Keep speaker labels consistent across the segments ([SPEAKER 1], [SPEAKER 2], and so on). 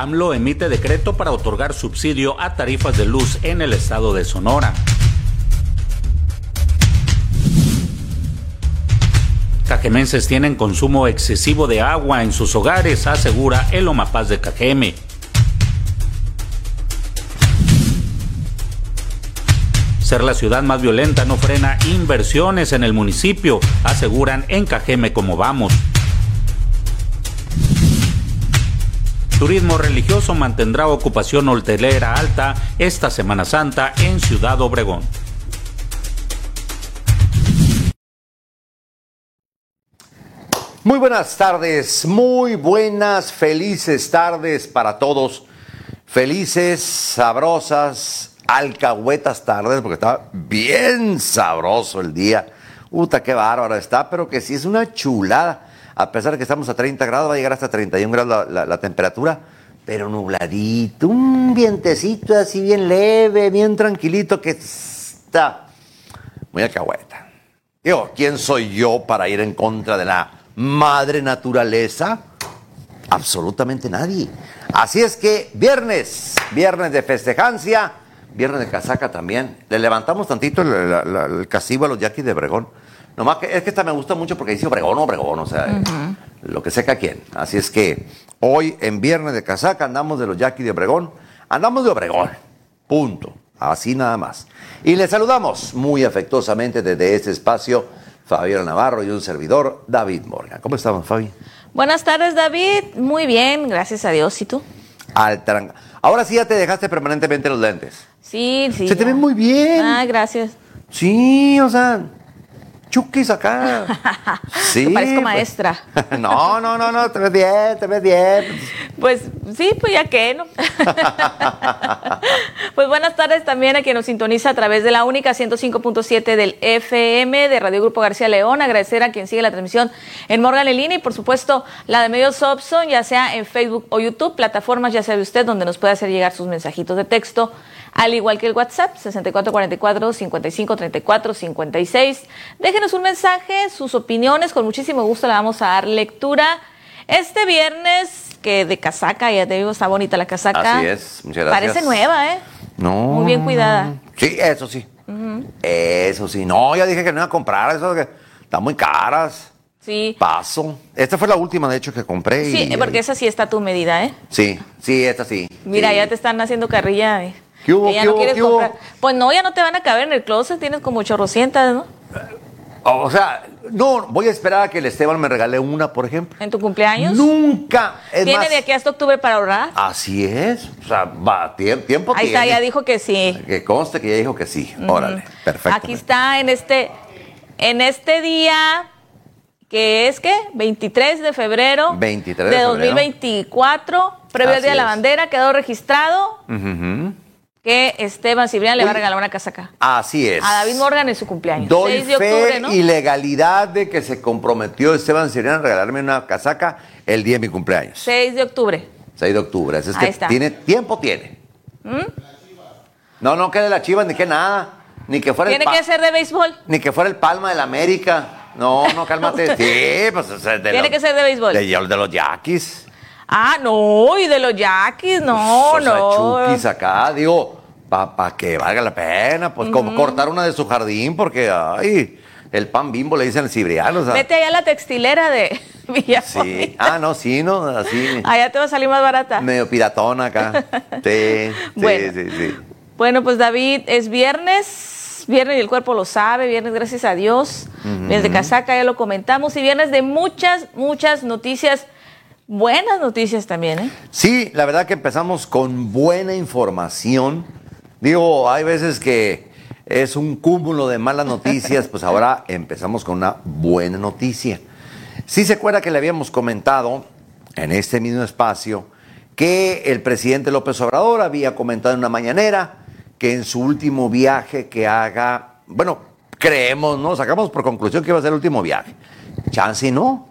[SPEAKER 1] AMLO emite decreto para otorgar subsidio a tarifas de luz en el estado de Sonora. Cajemenses tienen consumo excesivo de agua en sus hogares, asegura el Omapaz de Cajeme. Ser la ciudad más violenta no frena inversiones en el municipio, aseguran en Cajeme como vamos. Turismo religioso mantendrá ocupación hotelera alta esta Semana Santa en Ciudad Obregón.
[SPEAKER 2] Muy buenas tardes, muy buenas, felices tardes para todos. Felices, sabrosas, alcahuetas tardes, porque está bien sabroso el día. Uta, qué bárbaro está, pero que sí es una chulada. A pesar de que estamos a 30 grados, va a llegar hasta 31 grados la, temperatura, pero nubladito, un vientecito así bien leve, bien tranquilito, que está muy alcahueta. Digo, ¿quién soy yo para ir en contra de la madre naturaleza? Absolutamente nadie. Así es que viernes, viernes de festejancia, viernes de casaca también. Le levantamos tantito el, el, el castigo a los yaquis de Bregón. Nomás que es que esta me gusta mucho porque dice Obregón, Obregón, o sea, uh -huh. lo que seca quien. Así es que hoy en viernes de casaca andamos de los yaquis de Obregón, andamos de Obregón, punto, así nada más. Y le saludamos muy afectuosamente desde este espacio Fabiola Navarro y un servidor, David Morgan. ¿Cómo estamos, Fabi?
[SPEAKER 3] Buenas tardes, David. Muy bien, gracias a Dios. ¿Y tú?
[SPEAKER 2] Al tranca. Ahora sí ya te dejaste permanentemente los lentes.
[SPEAKER 3] Sí, sí.
[SPEAKER 2] Se te ven muy bien.
[SPEAKER 3] Ah, gracias.
[SPEAKER 2] Sí, o sea, chukis acá.
[SPEAKER 3] Sí. Te parezco pues. maestra.
[SPEAKER 2] no, no, no, no, te ves bien, te ves bien.
[SPEAKER 3] Pues sí, pues ya que, ¿no? pues buenas tardes también a quien nos sintoniza a través de la única 105.7 del FM de Radio Grupo García León. Agradecer a quien sigue la transmisión en Morgan en línea y por supuesto la de medios Opson, ya sea en Facebook o YouTube, plataformas, ya sabe usted, donde nos puede hacer llegar sus mensajitos de texto al igual que el WhatsApp, 6444-5534-56. Déjenos un mensaje, sus opiniones, con muchísimo gusto le vamos a dar lectura. Este viernes, que de casaca, ya te digo, está bonita la casaca.
[SPEAKER 2] Así es, muchas gracias.
[SPEAKER 3] Parece nueva, ¿eh?
[SPEAKER 2] No.
[SPEAKER 3] Muy bien cuidada.
[SPEAKER 2] Sí, eso sí. Uh -huh. Eso sí. No, ya dije que no iba a comprar, eso que están muy caras.
[SPEAKER 3] Sí.
[SPEAKER 2] Paso. Esta fue la última, de hecho, que compré.
[SPEAKER 3] Sí,
[SPEAKER 2] y,
[SPEAKER 3] porque esa sí está a tu medida, ¿eh?
[SPEAKER 2] Sí, sí, esta sí.
[SPEAKER 3] Mira,
[SPEAKER 2] sí.
[SPEAKER 3] ya te están haciendo carrilla. ¿eh?
[SPEAKER 2] ¿Qué hubo,
[SPEAKER 3] que ya
[SPEAKER 2] qué
[SPEAKER 3] no
[SPEAKER 2] hubo,
[SPEAKER 3] quieres
[SPEAKER 2] qué hubo?
[SPEAKER 3] comprar. Pues no, ya no te van a caber en el closet, tienes como chorrocientas, ¿no?
[SPEAKER 2] O sea, no, voy a esperar a que el Esteban me regale una, por ejemplo.
[SPEAKER 3] ¿En tu cumpleaños?
[SPEAKER 2] Nunca. Es
[SPEAKER 3] ¿Tiene
[SPEAKER 2] más,
[SPEAKER 3] de aquí hasta octubre para ahorrar?
[SPEAKER 2] Así es. O sea, va, tiempo, tiempo
[SPEAKER 3] Ahí
[SPEAKER 2] tiene.
[SPEAKER 3] está, ya dijo que sí.
[SPEAKER 2] Que conste que ya dijo que sí. Órale, perfecto.
[SPEAKER 3] Aquí está en este, en este día que es que 23 de febrero
[SPEAKER 2] 23 de
[SPEAKER 3] de
[SPEAKER 2] febrero.
[SPEAKER 3] 2024, previo al Día de la. Bandera, quedó registrado
[SPEAKER 2] Ujú.
[SPEAKER 3] Que Esteban Cibrián le va a regalar una casaca
[SPEAKER 2] Así es.
[SPEAKER 3] a David Morgan en su cumpleaños.
[SPEAKER 2] Doy
[SPEAKER 3] 6 de
[SPEAKER 2] fe
[SPEAKER 3] octubre, ¿no?
[SPEAKER 2] y legalidad de que se comprometió Esteban Siriana a regalarme una casaca el día de mi cumpleaños.
[SPEAKER 3] 6 de octubre.
[SPEAKER 2] 6 de octubre. Así es
[SPEAKER 3] Ahí
[SPEAKER 2] que
[SPEAKER 3] está. ¿Mm?
[SPEAKER 2] tiene tiempo tiene. No, no que de la Chivas ni que nada, ni que fuera
[SPEAKER 3] Tiene
[SPEAKER 2] el
[SPEAKER 3] que ser de béisbol.
[SPEAKER 2] ni que fuera el Palma de la América. No, no, cálmate. sí, pues de
[SPEAKER 3] Tiene
[SPEAKER 2] los-
[SPEAKER 3] que ser de béisbol.
[SPEAKER 2] De, de los Yaquis.
[SPEAKER 3] Ah, no, y de los Yaquis, no,
[SPEAKER 2] o sea,
[SPEAKER 3] no.
[SPEAKER 2] Chukis acá, digo, para que valga la pena, pues como cortar una de su jardín, porque, ay, el pan bimbo le dicen cibriano, o sea.
[SPEAKER 3] Vete allá a la textilera de Villajuana.
[SPEAKER 2] Sí, ah, no, sí, no, así,
[SPEAKER 3] Allá te va a salir más barata.
[SPEAKER 2] medio piratón acá. Sí, sí,
[SPEAKER 3] Bueno.
[SPEAKER 2] sí, sí.
[SPEAKER 3] Bueno, pues David, es viernes, viernes y el cuerpo lo sabe, viernes gracias a Dios, viernes de casaca, ya lo comentamos, y viernes de muchas, muchas noticias, buenas noticias también, ¿eh?
[SPEAKER 2] Sí, la verdad que empezamos con buena información. Digo, hay veces que es un cúmulo de malas noticias, pues ahora empezamos con una buena noticia. Sí se acuerda que le habíamos comentado en este mismo espacio que el presidente López Obrador había comentado en una mañanera que en su último viaje que haga, bueno, creemos, ¿no? Sacamos por conclusión que iba a ser el último viaje. Chance no.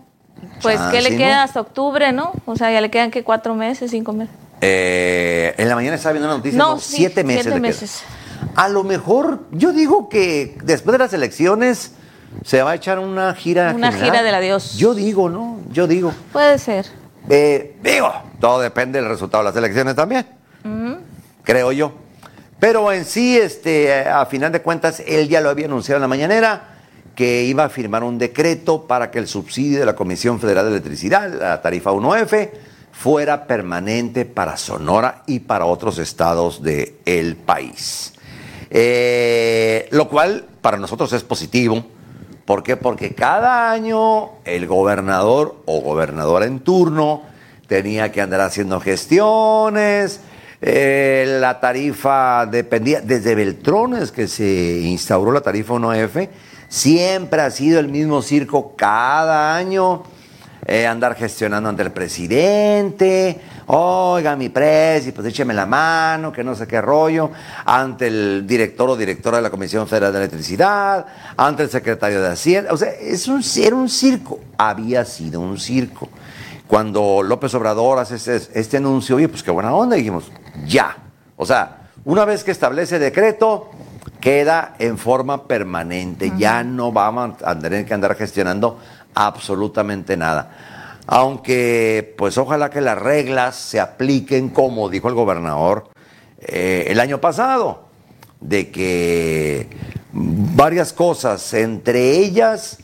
[SPEAKER 3] Pues, ¿qué le queda
[SPEAKER 2] no.
[SPEAKER 3] hasta octubre, no? O sea, ya le quedan que cuatro meses, cinco meses.
[SPEAKER 2] Eh, en la mañana estaba viendo una noticia, no,
[SPEAKER 3] No, sí,
[SPEAKER 2] siete meses.
[SPEAKER 3] siete meses.
[SPEAKER 2] A lo mejor, yo digo que después de las elecciones se va a echar una gira.
[SPEAKER 3] Una
[SPEAKER 2] general.
[SPEAKER 3] gira del adiós.
[SPEAKER 2] Yo digo, ¿no? Yo digo.
[SPEAKER 3] Puede ser.
[SPEAKER 2] Eh, digo, todo depende del resultado de las elecciones también, creo yo. Pero en sí, este, a final de cuentas, él ya lo había anunciado en la mañanera que iba a firmar un decreto para que el subsidio de la Comisión Federal de Electricidad, la tarifa 1F, fuera permanente para Sonora y para otros estados del país. Eh, lo cual para nosotros es positivo. ¿Por qué? Porque cada año el gobernador o gobernadora en turno tenía que andar haciendo gestiones, eh, la tarifa dependía, desde Beltrones que se instauró la tarifa 1F, siempre ha sido el mismo circo cada año, eh, andar gestionando ante el presidente, oiga mi presi, pues écheme la mano, que no sé qué rollo, ante el director o directora de la Comisión Federal de Electricidad, ante el secretario de Hacienda, o sea, es un, era un circo, había sido un circo. Cuando López Obrador hace este, este anuncio, oye, pues qué buena onda, dijimos, ya. O sea, una vez que establece decreto, queda en forma permanente. Ya no vamos a tener que andar gestionando absolutamente nada. Aunque, pues ojalá que las reglas se apliquen como dijo el gobernador eh, el año pasado, de que varias cosas, entre ellas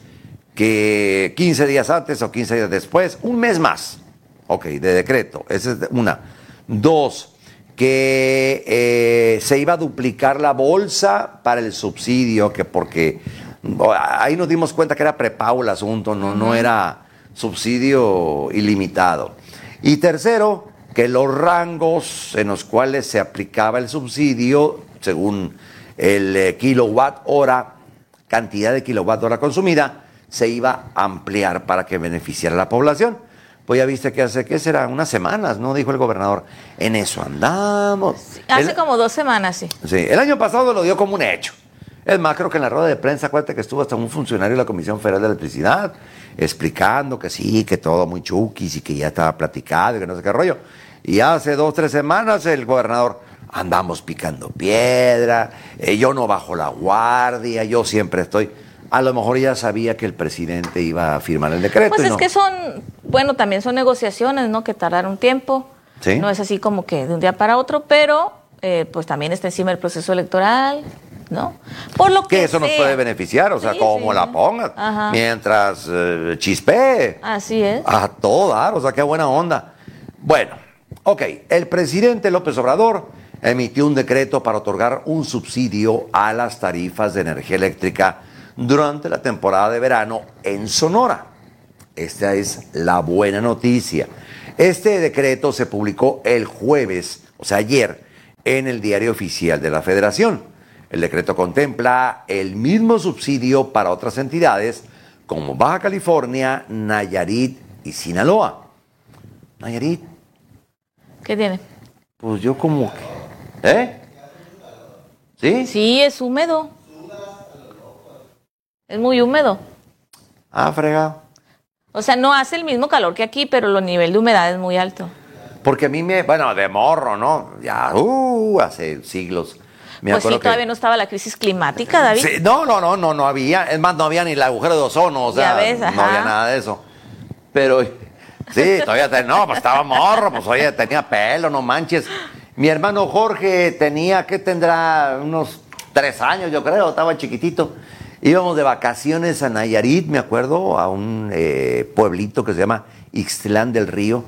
[SPEAKER 2] que 15 días antes o 15 días después, un mes más, ok, de decreto, esa es una. Dos, que eh, se iba a duplicar la bolsa para el subsidio, que porque ahí nos dimos cuenta que era prepago el asunto, no, no era subsidio ilimitado. Y tercero, que los rangos en los cuales se aplicaba el subsidio, según el eh, kilowatt hora, cantidad de kilowatt hora consumida, se iba a ampliar para que beneficiara a la población. Pues ya viste que hace, ¿qué será? Unas semanas, ¿no? Dijo el gobernador. En eso andamos.
[SPEAKER 3] Hace como dos semanas, sí.
[SPEAKER 2] Sí, el año pasado lo dio como un hecho. Es más, creo que en la rueda de prensa, acuérdate que estuvo hasta un funcionario de la Comisión Federal de Electricidad explicando que sí, que todo muy chuquis y que ya estaba platicado y que no sé qué rollo. Y hace dos, tres semanas el gobernador, andamos picando piedra, eh, yo no bajo la guardia, yo siempre estoy a lo mejor ya sabía que el presidente iba a firmar el decreto.
[SPEAKER 3] Pues es que son, bueno, también son negociaciones, ¿no? Que tardaron tiempo. ¿Sí? No es así como que de un día para otro, pero eh, pues también está encima el proceso electoral, ¿no?
[SPEAKER 2] Por lo que, eso nos puede beneficiar, o sea, como la pongas, mientras eh, chispe.
[SPEAKER 3] Así es.
[SPEAKER 2] A todo dar, o sea, qué buena onda. Bueno, ok, el presidente López Obrador emitió un decreto para otorgar un subsidio a las tarifas de energía eléctrica durante la temporada de verano en Sonora. Esta es la buena noticia. Este decreto se publicó el jueves, o sea, ayer, en el diario oficial de la Federación. El decreto contempla el mismo subsidio para otras entidades como Baja California, Nayarit y Sinaloa. Nayarit.
[SPEAKER 3] ¿Qué tiene?
[SPEAKER 2] Pues yo como ¿Eh? ¿Sí?
[SPEAKER 3] Sí, es húmedo. Es muy húmedo.
[SPEAKER 2] Ah, fregado.
[SPEAKER 3] O sea, no hace el mismo calor que aquí, pero el nivel de humedad es muy alto.
[SPEAKER 2] Porque a mí me, bueno, de morro, ¿no? Ya, uh, hace siglos.
[SPEAKER 3] pues sí, todavía no estaba la crisis climática, David. Sí,
[SPEAKER 2] no, no, no, no, no había. Es más, no había ni el agujero de ozono, o sea, no había nada de eso. Pero, sí, todavía, no, pues estaba morro, pues oye, tenía pelo, no manches. Mi hermano Jorge tenía, ¿qué tendrá? Unos tres años, yo creo, estaba chiquitito. Íbamos de vacaciones a Nayarit, me acuerdo, a un eh, pueblito que se llama Ixtlán del Río.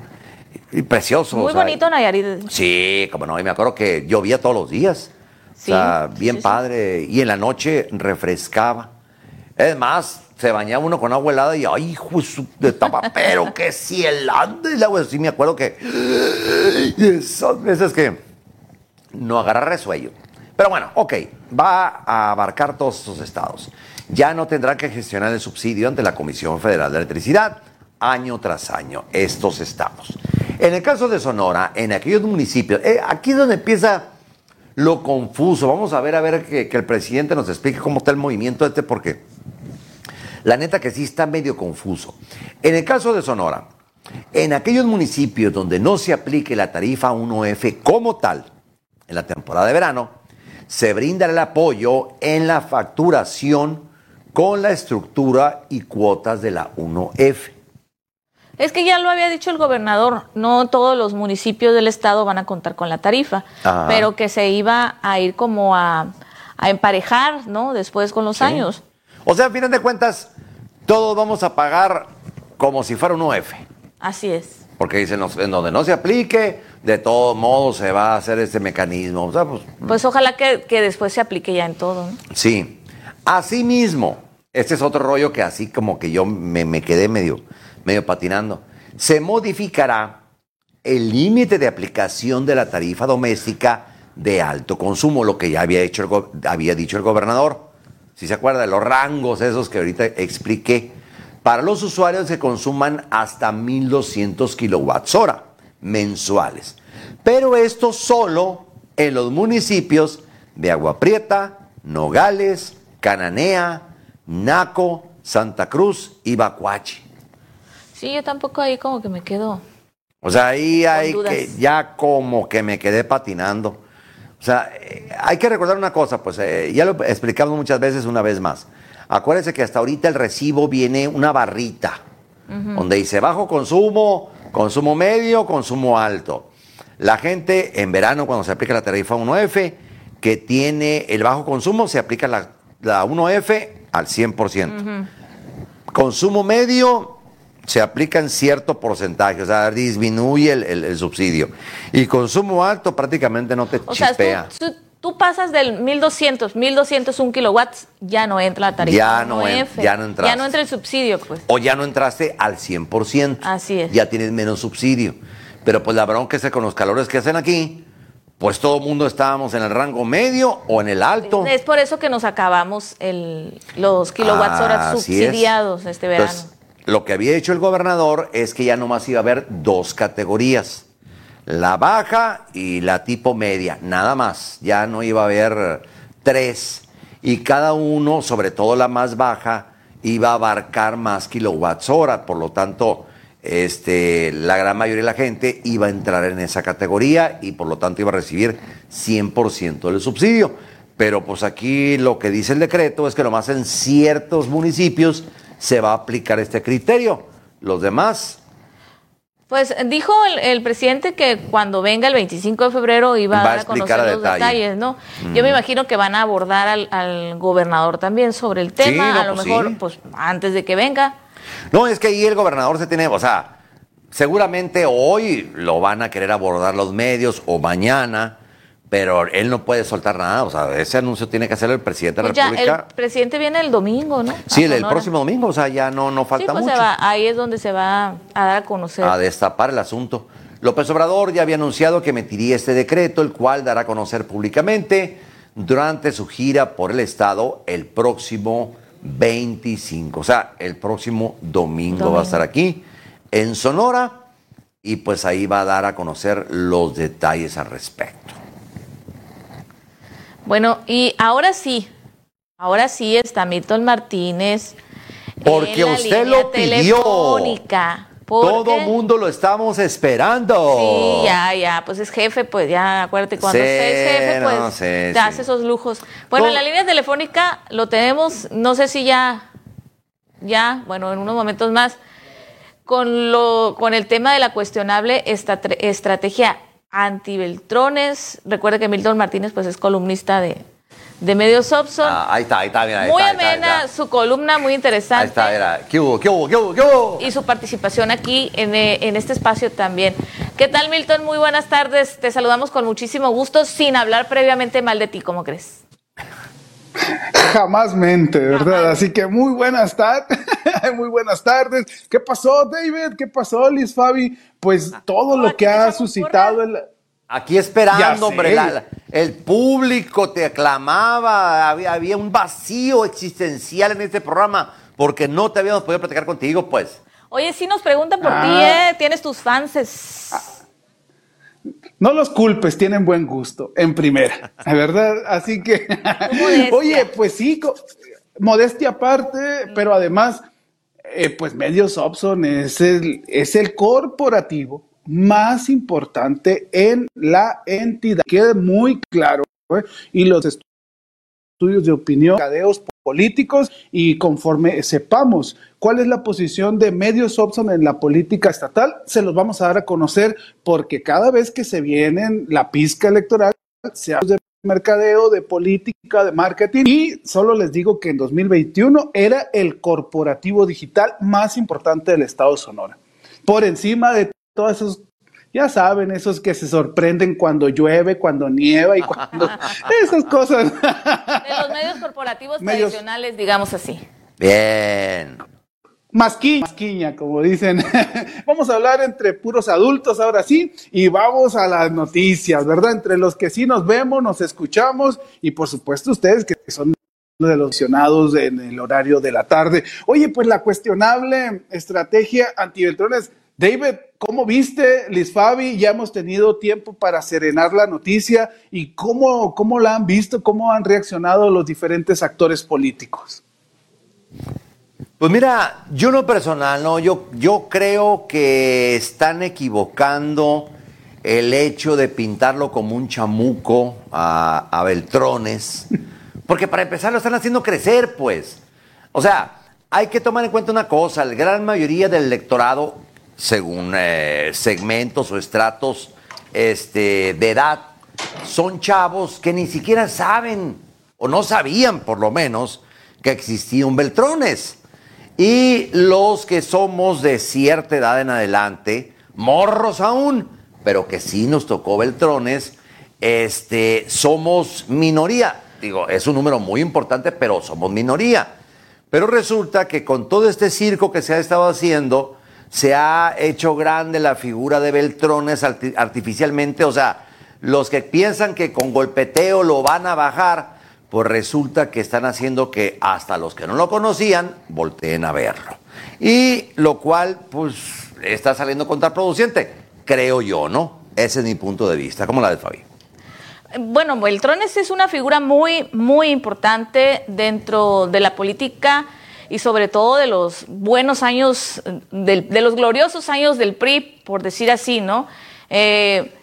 [SPEAKER 2] Y precioso.
[SPEAKER 3] Muy bonito Nayarit.
[SPEAKER 2] Sí, como no, y me acuerdo que llovía todos los días. Sí, o sea, bien padre. Y en la noche refrescaba. Es más, se bañaba uno con agua helada y ¡ay, hijo de pero qué cielante! El agua, sí me acuerdo que. Esas veces que no agarra resuello. Pero bueno, ok, va a abarcar todos estos estados. Ya no tendrán que gestionar el subsidio ante la Comisión Federal de Electricidad año tras año, estos estados. En el caso de Sonora, en aquellos municipios, eh, aquí es donde empieza lo confuso. Vamos a ver, a ver que, que, el presidente nos explique cómo está el movimiento este, porque la neta que sí está medio confuso. En el caso de Sonora, en aquellos municipios donde no se aplique la tarifa 1F como tal, en la temporada de verano, se brinda el apoyo en la facturación con la estructura y cuotas de la 1F.
[SPEAKER 3] Es que ya lo había dicho el gobernador, no todos los municipios del estado van a contar con la tarifa, pero que se iba a ir como a, emparejar, ¿no? Después con los años.
[SPEAKER 2] O sea, a fin de cuentas, todos vamos a pagar como si fuera un UF.
[SPEAKER 3] Así es.
[SPEAKER 2] Porque dicen, en donde no se aplique, de todos modos se va a hacer este mecanismo. O sea, pues,
[SPEAKER 3] pues, ojalá que, después se aplique ya en todo. ¿no?
[SPEAKER 2] Sí. Asimismo, este es otro rollo que así como que yo me, quedé medio, medio patinando. Se modificará el límite de aplicación de la tarifa doméstica de alto consumo, lo que ya había, hecho había dicho el gobernador. Si se acuerda de los rangos esos que ahorita expliqué para los usuarios que consuman hasta 1.200 kilowatts hora mensuales. Pero esto solo en los municipios de Agua Prieta, Nogales, Cananea, Naco, Santa Cruz y Bacuachi.
[SPEAKER 3] Sí, yo tampoco ahí como que me quedo.
[SPEAKER 2] O sea, ahí hay que ya como que me quedé patinando. O sea, eh, hay que recordar una cosa, pues eh, ya lo he explicado muchas veces una vez más. Acuérdense que hasta ahorita el recibo viene una barrita, donde dice bajo consumo, consumo medio, consumo alto. La gente en verano, cuando se aplica la tarifa 1F, que tiene el bajo consumo, se aplica la, 1F al 100%. Consumo medio, se aplica en cierto porcentaje, o sea, disminuye el, subsidio. Y consumo alto prácticamente no te chispea
[SPEAKER 3] tú pasas del 1200, 1201 kilowatts, ya no entra la tarifa.
[SPEAKER 2] Ya no, ya no
[SPEAKER 3] entraste. Ya no entra el subsidio, pues.
[SPEAKER 2] O ya no entraste al 100%.
[SPEAKER 3] Así es.
[SPEAKER 2] Ya tienes menos subsidio. Pero pues la bronca es que con los calores que hacen aquí, pues todo el mundo estábamos en el rango medio o en el alto.
[SPEAKER 3] Es por eso que nos acabamos el, los kilowatts horas subsidiados este verano.
[SPEAKER 2] lo que había hecho el gobernador es que ya nomás iba a haber dos categorías la baja y la tipo media, nada más. Ya no iba a haber tres. Y cada uno, sobre todo la más baja, iba a abarcar más kilowatts hora. Por lo tanto, este, la gran mayoría de la gente iba a entrar en esa categoría y por lo tanto iba a recibir 100% del subsidio. Pero pues aquí lo que dice el decreto es que nomás en ciertos municipios se va a aplicar este criterio. Los demás
[SPEAKER 3] pues dijo el, presidente que cuando venga el 25 de febrero iba a, dar a conocer los detalles, ¿no? Yo me imagino que van a abordar al, gobernador también sobre el tema, a lo pues mejor pues antes de que venga.
[SPEAKER 2] No, es que ahí el gobernador se tiene, o sea, seguramente hoy lo van a querer abordar los medios o mañana, pero él no puede soltar nada, o sea, ese anuncio tiene que hacer el presidente de la pues República.
[SPEAKER 3] el presidente viene el domingo, ¿no?
[SPEAKER 2] Sí, el, próximo domingo, o sea, ya no, no falta pues mucho.
[SPEAKER 3] ahí es donde se va a dar a conocer.
[SPEAKER 2] A destapar el asunto. López Obrador ya había anunciado que emitiría este decreto, el cual dará a conocer públicamente durante su gira por el estado el próximo 25, o sea, el próximo domingo. va a estar aquí en Sonora y pues ahí va a dar a conocer los detalles al respecto.
[SPEAKER 3] Bueno, y ahora sí, ahora sí está Milton Martínez.
[SPEAKER 2] Porque usted lo pidió. Telefónica. Todo mundo lo estamos esperando.
[SPEAKER 3] Sí, ya, ya, pues es jefe, pues ya, acuérdate, cuando es jefe, pues te hace esos lujos. Bueno, en la línea telefónica lo tenemos, no sé si ya, ya, bueno, en unos momentos más, con, lo, con el tema de la cuestionable estrategia antibeltrones. Recuerde que Milton Martínez pues es columnista de, de Medios Opson.
[SPEAKER 2] Ah, ahí está, ahí está, mira,
[SPEAKER 3] Muy amena, su columna muy interesante. Ahí
[SPEAKER 2] está, mira. ¿Qué hubo, qué hubo, qué hubo, qué hubo?
[SPEAKER 3] Y su participación aquí en, eh, en, este espacio también. ¿Qué tal, Milton? Muy buenas tardes. Te saludamos con muchísimo gusto, sin hablar previamente mal de ti, ¿cómo crees?
[SPEAKER 4] Jamás mente, ¿verdad? Así que muy buenas tardes, muy buenas tardes. ¿Qué pasó, David? ¿Qué pasó, Liz Fabi? Pues ah, todo lo que ha suscitado el...
[SPEAKER 2] Aquí esperando, hombre, el público te aclamaba, había, había, un vacío existencial en este programa porque no te habíamos podido platicar contigo, pues.
[SPEAKER 3] Oye, sí nos preguntan por ti, ah. ¿eh? Tienes tus fans. Ah.
[SPEAKER 4] No los culpes, tienen buen gusto, en primera, ¿verdad? Así que, oye, pues sí, modestia aparte, pero además, eh, pues Medios Opson es el, es el corporativo más importante en la entidad. Quede muy claro, ¿eh? y los estudios de opinión, cadeos políticos, y conforme sepamos cuál es la posición de medios Opson en la política estatal. Se los vamos a dar a conocer porque cada vez que se viene la pizca electoral, se habla de mercadeo, de política, de marketing y solo les digo que en 2021 era el corporativo digital más importante del estado de Sonora. Por encima de todos esos ya saben, esos que se sorprenden cuando llueve, cuando nieva y cuando... esas cosas.
[SPEAKER 3] De los medios corporativos tradicionales, digamos así.
[SPEAKER 2] Bien.
[SPEAKER 4] Masquiña, masquiña, como dicen. vamos a hablar entre puros adultos ahora sí y vamos a las noticias, ¿verdad? Entre los que sí nos vemos, nos escuchamos y por supuesto ustedes que son de los visionados en el horario de la tarde. Oye, pues la cuestionable estrategia antibeltrones David, ¿cómo viste, Liz Fabi? Ya hemos tenido tiempo para serenar la noticia y cómo, cómo la han visto, cómo han reaccionado los diferentes actores políticos.
[SPEAKER 2] Pues mira, yo no personal, no, yo, yo creo que están equivocando el hecho de pintarlo como un chamuco a, a Beltrones, porque para empezar lo están haciendo crecer, pues. O sea, hay que tomar en cuenta una cosa, la gran mayoría del electorado según eh, segmentos o estratos este, de edad, son chavos que ni siquiera saben, o no sabían por lo menos, que existía un Beltrones. Y los que somos de cierta edad en adelante, morros aún, pero que sí nos tocó Beltrones, este, somos minoría. Digo, es un número muy importante, pero somos minoría. Pero resulta que con todo este circo que se ha estado haciendo, se ha hecho grande la figura de Beltrones artificialmente, o sea, los que piensan que con golpeteo lo van a bajar, pues resulta que están haciendo que hasta los que no lo conocían volteen a verlo. Y lo cual, pues, está saliendo contraproducente, creo yo, ¿no? Ese es mi punto de vista. ¿Cómo la de Fabi?
[SPEAKER 3] Bueno, Beltrones es una figura muy, muy importante dentro de la política y sobre todo de los buenos años, de, los gloriosos años del PRI, por decir así, ¿no? Eh,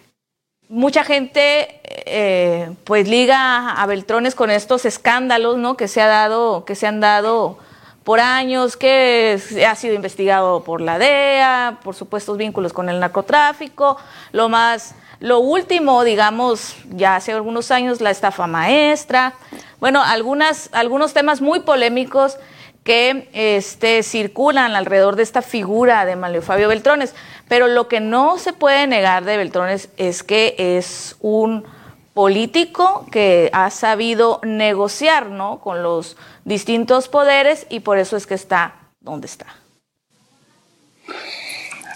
[SPEAKER 3] mucha gente eh, pues liga a Beltrones con estos escándalos, ¿no? Que se ha dado, que se han dado por años, que ha sido investigado por la DEA, por supuestos vínculos con el narcotráfico, lo más, lo último, digamos, ya hace algunos años, la estafa maestra, bueno, algunas, algunos temas muy polémicos que este, circulan alrededor de esta figura de Manlio Fabio Beltrones. Pero lo que no se puede negar de Beltrones es que es un político que ha sabido negociar ¿no? con los distintos poderes y por eso es que está donde está.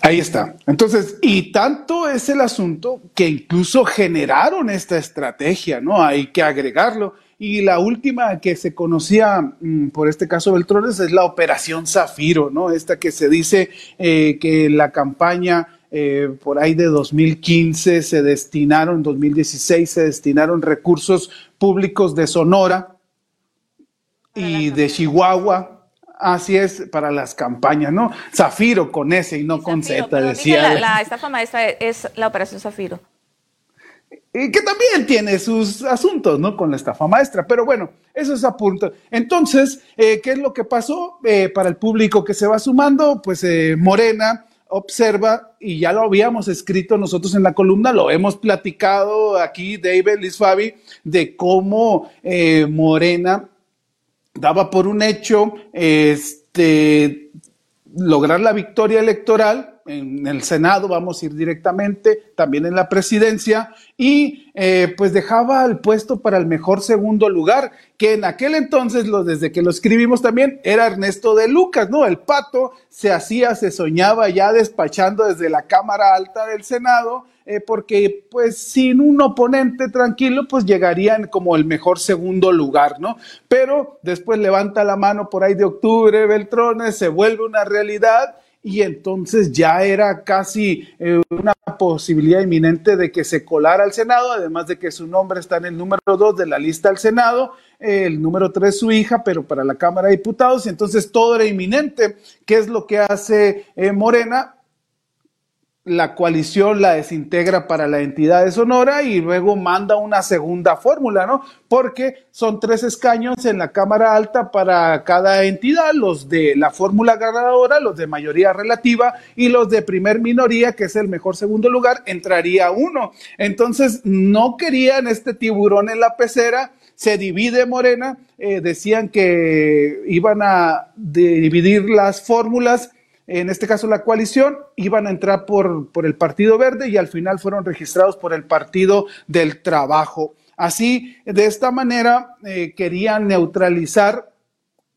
[SPEAKER 4] Ahí está. Entonces, y tanto es el asunto que incluso generaron esta estrategia, ¿no? Hay que agregarlo y la última que se conocía mm, por este caso Beltrones es la Operación Zafiro, ¿no? Esta que se dice eh, que la campaña eh, por ahí de 2015 se destinaron, 2016 se destinaron recursos públicos de Sonora y de Chihuahua. Así es, para las campañas, ¿no? Zafiro con S y no con Z, decía.
[SPEAKER 3] La, la estafa maestra es la Operación Zafiro
[SPEAKER 4] que también tiene sus asuntos, ¿no? Con la estafa maestra. Pero bueno, eso es a punto. Entonces, eh, ¿qué es lo que pasó? Eh, para el público que se va sumando, pues eh, Morena observa, y ya lo habíamos escrito nosotros en la columna, lo hemos platicado aquí, David, Liz Fabi, de cómo Morena daba por un hecho este, lograr la victoria electoral en el Senado, vamos a ir directamente, también en la presidencia, y eh, pues dejaba el puesto para el mejor segundo lugar, que en aquel entonces, lo, desde que lo escribimos también, era Ernesto de Lucas, ¿no? El pato se hacía, se soñaba ya despachando desde la Cámara Alta del Senado, eh, porque pues sin un oponente tranquilo, pues llegarían como el mejor segundo lugar, ¿no? Pero después levanta la mano por ahí de octubre, Beltrones, se vuelve una realidad y entonces ya era casi eh, una posibilidad inminente de que se colara al Senado, además de que su nombre está en el número dos de la lista al Senado, el número tres su hija, pero para la Cámara de Diputados, y entonces todo era inminente. ¿Qué es lo que hace eh, Morena? La coalición la desintegra para la entidad de Sonora y luego manda una segunda fórmula, ¿no? Porque son tres escaños en la Cámara Alta para cada entidad, los de la fórmula ganadora, los de mayoría relativa y los de primer minoría, que es el mejor segundo lugar, entraría uno. Entonces, no querían este tiburón en la pecera, se divide Morena, eh, decían que iban a dividir las fórmulas en este caso la coalición, iban a entrar por, por el Partido Verde y al final fueron registrados por el Partido del Trabajo. Así, de esta manera, eh, querían neutralizar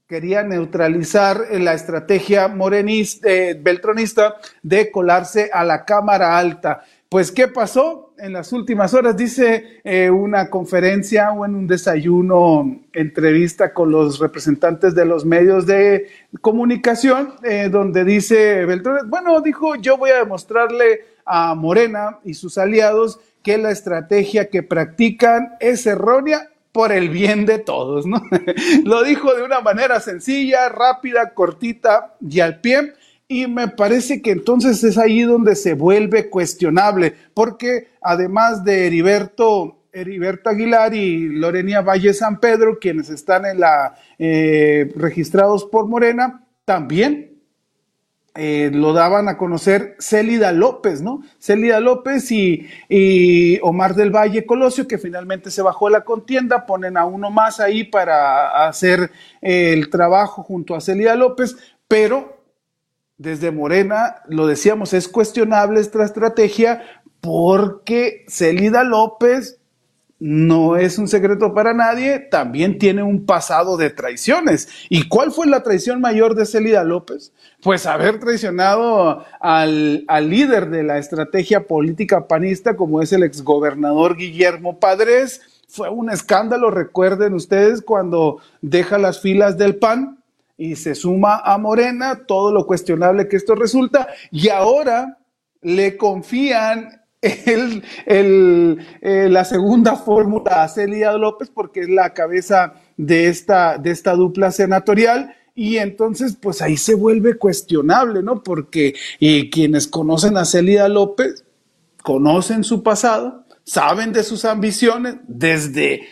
[SPEAKER 4] querían neutralizar la estrategia morenista, eh, beltronista de colarse a la Cámara Alta. Pues, ¿qué pasó? En las últimas horas dice eh, una conferencia o en un desayuno, entrevista con los representantes de los medios de comunicación, eh, donde dice Beltrán, bueno, dijo, yo voy a demostrarle a Morena y sus aliados que la estrategia que practican es erróea por el bien de todos, ¿no? Lo dijo de una manera sencilla, rápida, cortita y al pie y me parece que entonces es ahí donde se vuelve cuestionable, porque además de Heriberto, Heriberto Aguilar y Lorenia Valle San Pedro, quienes están en la eh, registrados por Morena, también eh, lo daban a conocer Célida López, ¿no? Célida López y, Omar del Valle Colosio, que finalmente se bajó la contienda, ponen a uno más ahí para hacer el trabajo junto a Célida López, pero desde Morena, lo decíamos, es cuestionable esta estrategia porque Celida López no es un secreto para nadie, también tiene un pasado de traiciones. ¿Y cuál fue la traición mayor de Celida López? Pues haber traicionado al, al líder de la estrategia política panista, como es el exgobernador Guillermo Padres. Fue un escándalo, recuerden ustedes, cuando deja las filas del PAN y se suma a Morena, todo lo cuestionable que esto resulta, y ahora le confían el, eh, la segunda fórmula a Celia López porque es la cabeza de esta, de esta dupla senatorial. Y entonces, pues ahí se vuelve cuestionable, ¿no? Porque eh, quienes conocen a Celia López conocen su pasado, saben de sus ambiciones desde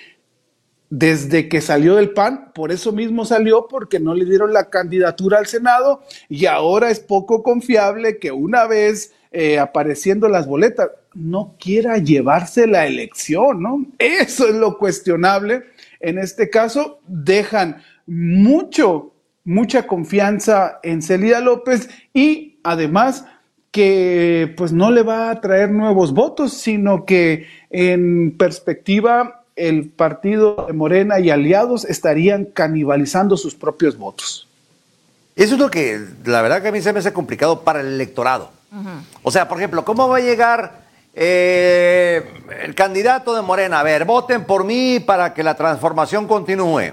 [SPEAKER 4] desde que salió del PAN, por eso mismo salió, porque no le dieron la candidatura al Senado y ahora es poco confiable que una vez eh, apareciendo las boletas no quiera llevarse la elección, ¿no? Eso es lo cuestionable. En este caso, dejan mucho, mucha confianza en Celida López y además que pues no le va a traer nuevos votos, sino que en perspectiva el partido de Morena y aliados estarían canibalizando sus propios votos.
[SPEAKER 2] Eso es lo que, la verdad que a mí se me hace complicado para el electorado. O sea, por ejemplo, ¿cómo va a llegar eh, el candidato de Morena? A ver, voten por mí para que la transformación continúe.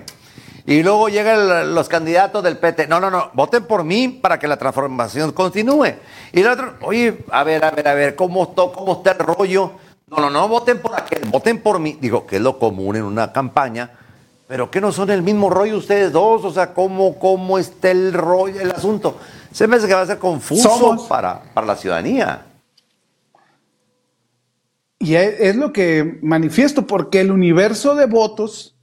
[SPEAKER 2] Y luego llegan los candidatos del PT. No, no, no, voten por mí para que la transformación continúe. Y el otro, oye, a ver, a ver, a ver, ¿cómo está, cómo está el rollo? No, no, no voten por aquel, voten por mí. Digo, que es lo común en una campaña, pero que no son el mismo rollo ustedes dos, o sea, ¿cómo, cómo está el rollo, el asunto? Se me hace que va a ser confuso para, para la ciudadanía.
[SPEAKER 4] Y es lo que manifiesto, porque el universo de votos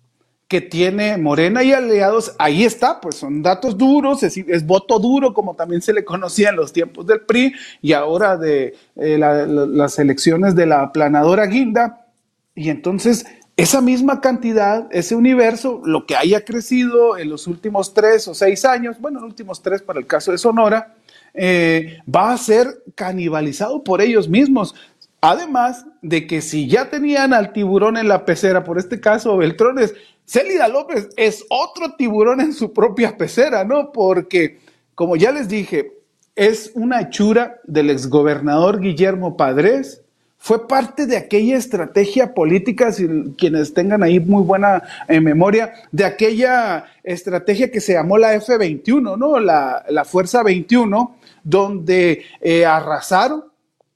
[SPEAKER 4] que tiene Morena y aliados, ahí está, pues son datos duros, es, voto duro, como también se le conocía en los tiempos del PRI y ahora de eh, las elecciones de la planadora guinda. Y entonces, esa misma cantidad, ese universo, lo que haya crecido en los últimos tres o seis años, bueno, los últimos tres para el caso de Sonora, eh, va a ser canibalizado por ellos mismos. Además de que si ya tenían al tiburón en la pecera, por este caso Beltrones, Célida López es otro tiburón en su propia pecera, ¿no? Porque, como ya les dije, es una hechura del exgobernador Guillermo Padres, fue parte de aquella estrategia política, si quienes tengan ahí muy buena eh, memoria, de aquella estrategia que se llamó la F-21, ¿no? La, Fuerza 21, donde eh, arrasaron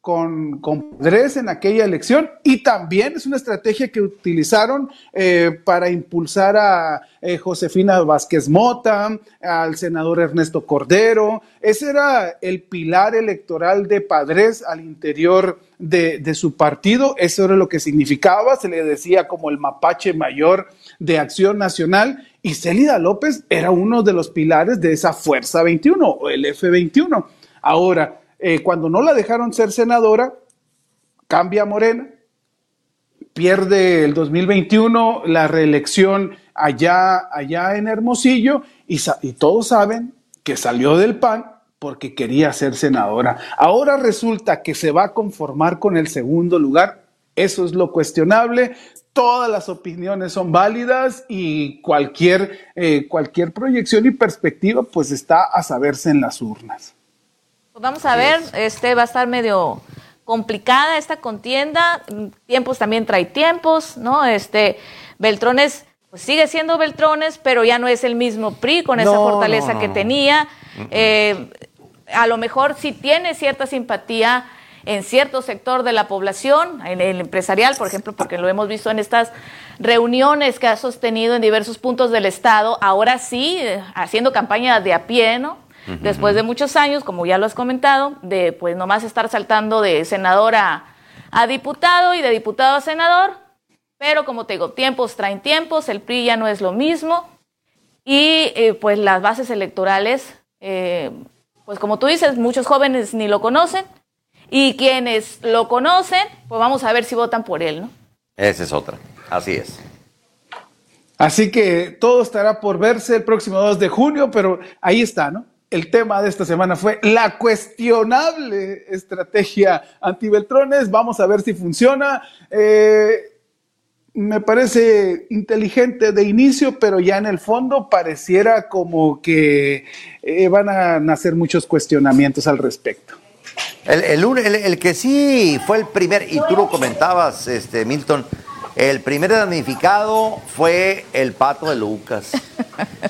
[SPEAKER 4] con, con en aquella elección y también es una estrategia que utilizaron eh, para impulsar a eh, Josefina Vázquez Mota, al senador Ernesto Cordero. Ese era el pilar electoral de Padres al interior de, de su partido. Eso era lo que significaba. Se le decía como el mapache mayor de Acción Nacional y Célida López era uno de los pilares de esa Fuerza 21 o el F21. Ahora, eh, cuando no la dejaron ser senadora, cambia Morena, pierde el 2021 la reelección allá, allá en Hermosillo y, todos saben que salió del PAN porque quería ser senadora. Ahora resulta que se va a conformar con el segundo lugar. Eso es lo cuestionable. Todas las opiniones son válidas y cualquier, eh, cualquier proyección y perspectiva pues está a saberse en las urnas.
[SPEAKER 3] Pues vamos a ver, este va a estar medio complicada esta contienda, tiempos también trae tiempos, ¿no? Este Beltrones pues sigue siendo Beltrones, pero ya no es el mismo PRI con esa fortaleza que tenía. Eh, a lo mejor sí tiene cierta simpatía en cierto sector de la población, en el empresarial, por ejemplo, porque lo hemos visto en estas reuniones que ha sostenido en diversos puntos del Estado, ahora sí, eh, haciendo campaña de a pie, ¿no? Después de muchos años, como ya lo has comentado, de pues nomás estar saltando de senador a, diputado y de diputado a senador. Pero como te digo, tiempos traen tiempos, el PRI ya no es lo mismo. Y eh, pues las bases electorales, eh, pues como tú dices, muchos jóvenes ni lo conocen. Y quienes lo conocen, pues vamos a ver si votan por él, ¿no?
[SPEAKER 2] Esa es otra, así es.
[SPEAKER 4] Así que todo estará por verse el próximo 2 de junio, pero ahí está, ¿no? El tema de esta semana fue la cuestionable estrategia anti-Beltrones. Vamos a ver si funciona. Eh, me parece inteligente de inicio, pero ya en el fondo pareciera como que eh, van a nacer muchos cuestionamientos al respecto.
[SPEAKER 2] El, el, que sí fue el primer, y tú lo comentabas, este, Milton, el primer damnificado fue el pato de Lucas,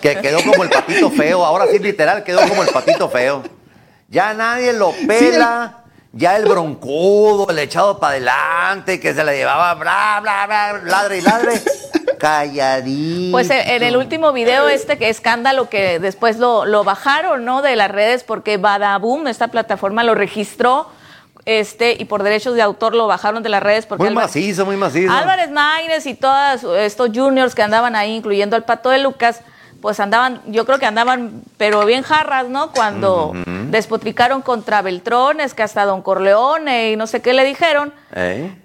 [SPEAKER 2] que quedó como el patito feo. Ahora sí, literal, quedó como el patito feo. Ya nadie lo pela. Ya el broncudo, el echado para adelante, que se le llevaba bla, bla, bla, ladre y ladre, calladito.
[SPEAKER 3] Pues en el último video, este que escándalo que después lo, lo bajaron, ¿no? De las redes, porque Badaboom, esta plataforma, lo registró este, y por derechos de autor lo bajaron de las redes. Porque
[SPEAKER 2] muy macizo, muy macizo.
[SPEAKER 3] Álvarez Maínez y todos estos juniors que andaban ahí, incluyendo al Pato de Lucas, pues andaban, yo creo que andaban, pero bien jarras, ¿no? Cuando despotricaron contra Beltrones, que hasta Don Corleone y no sé qué le dijeron.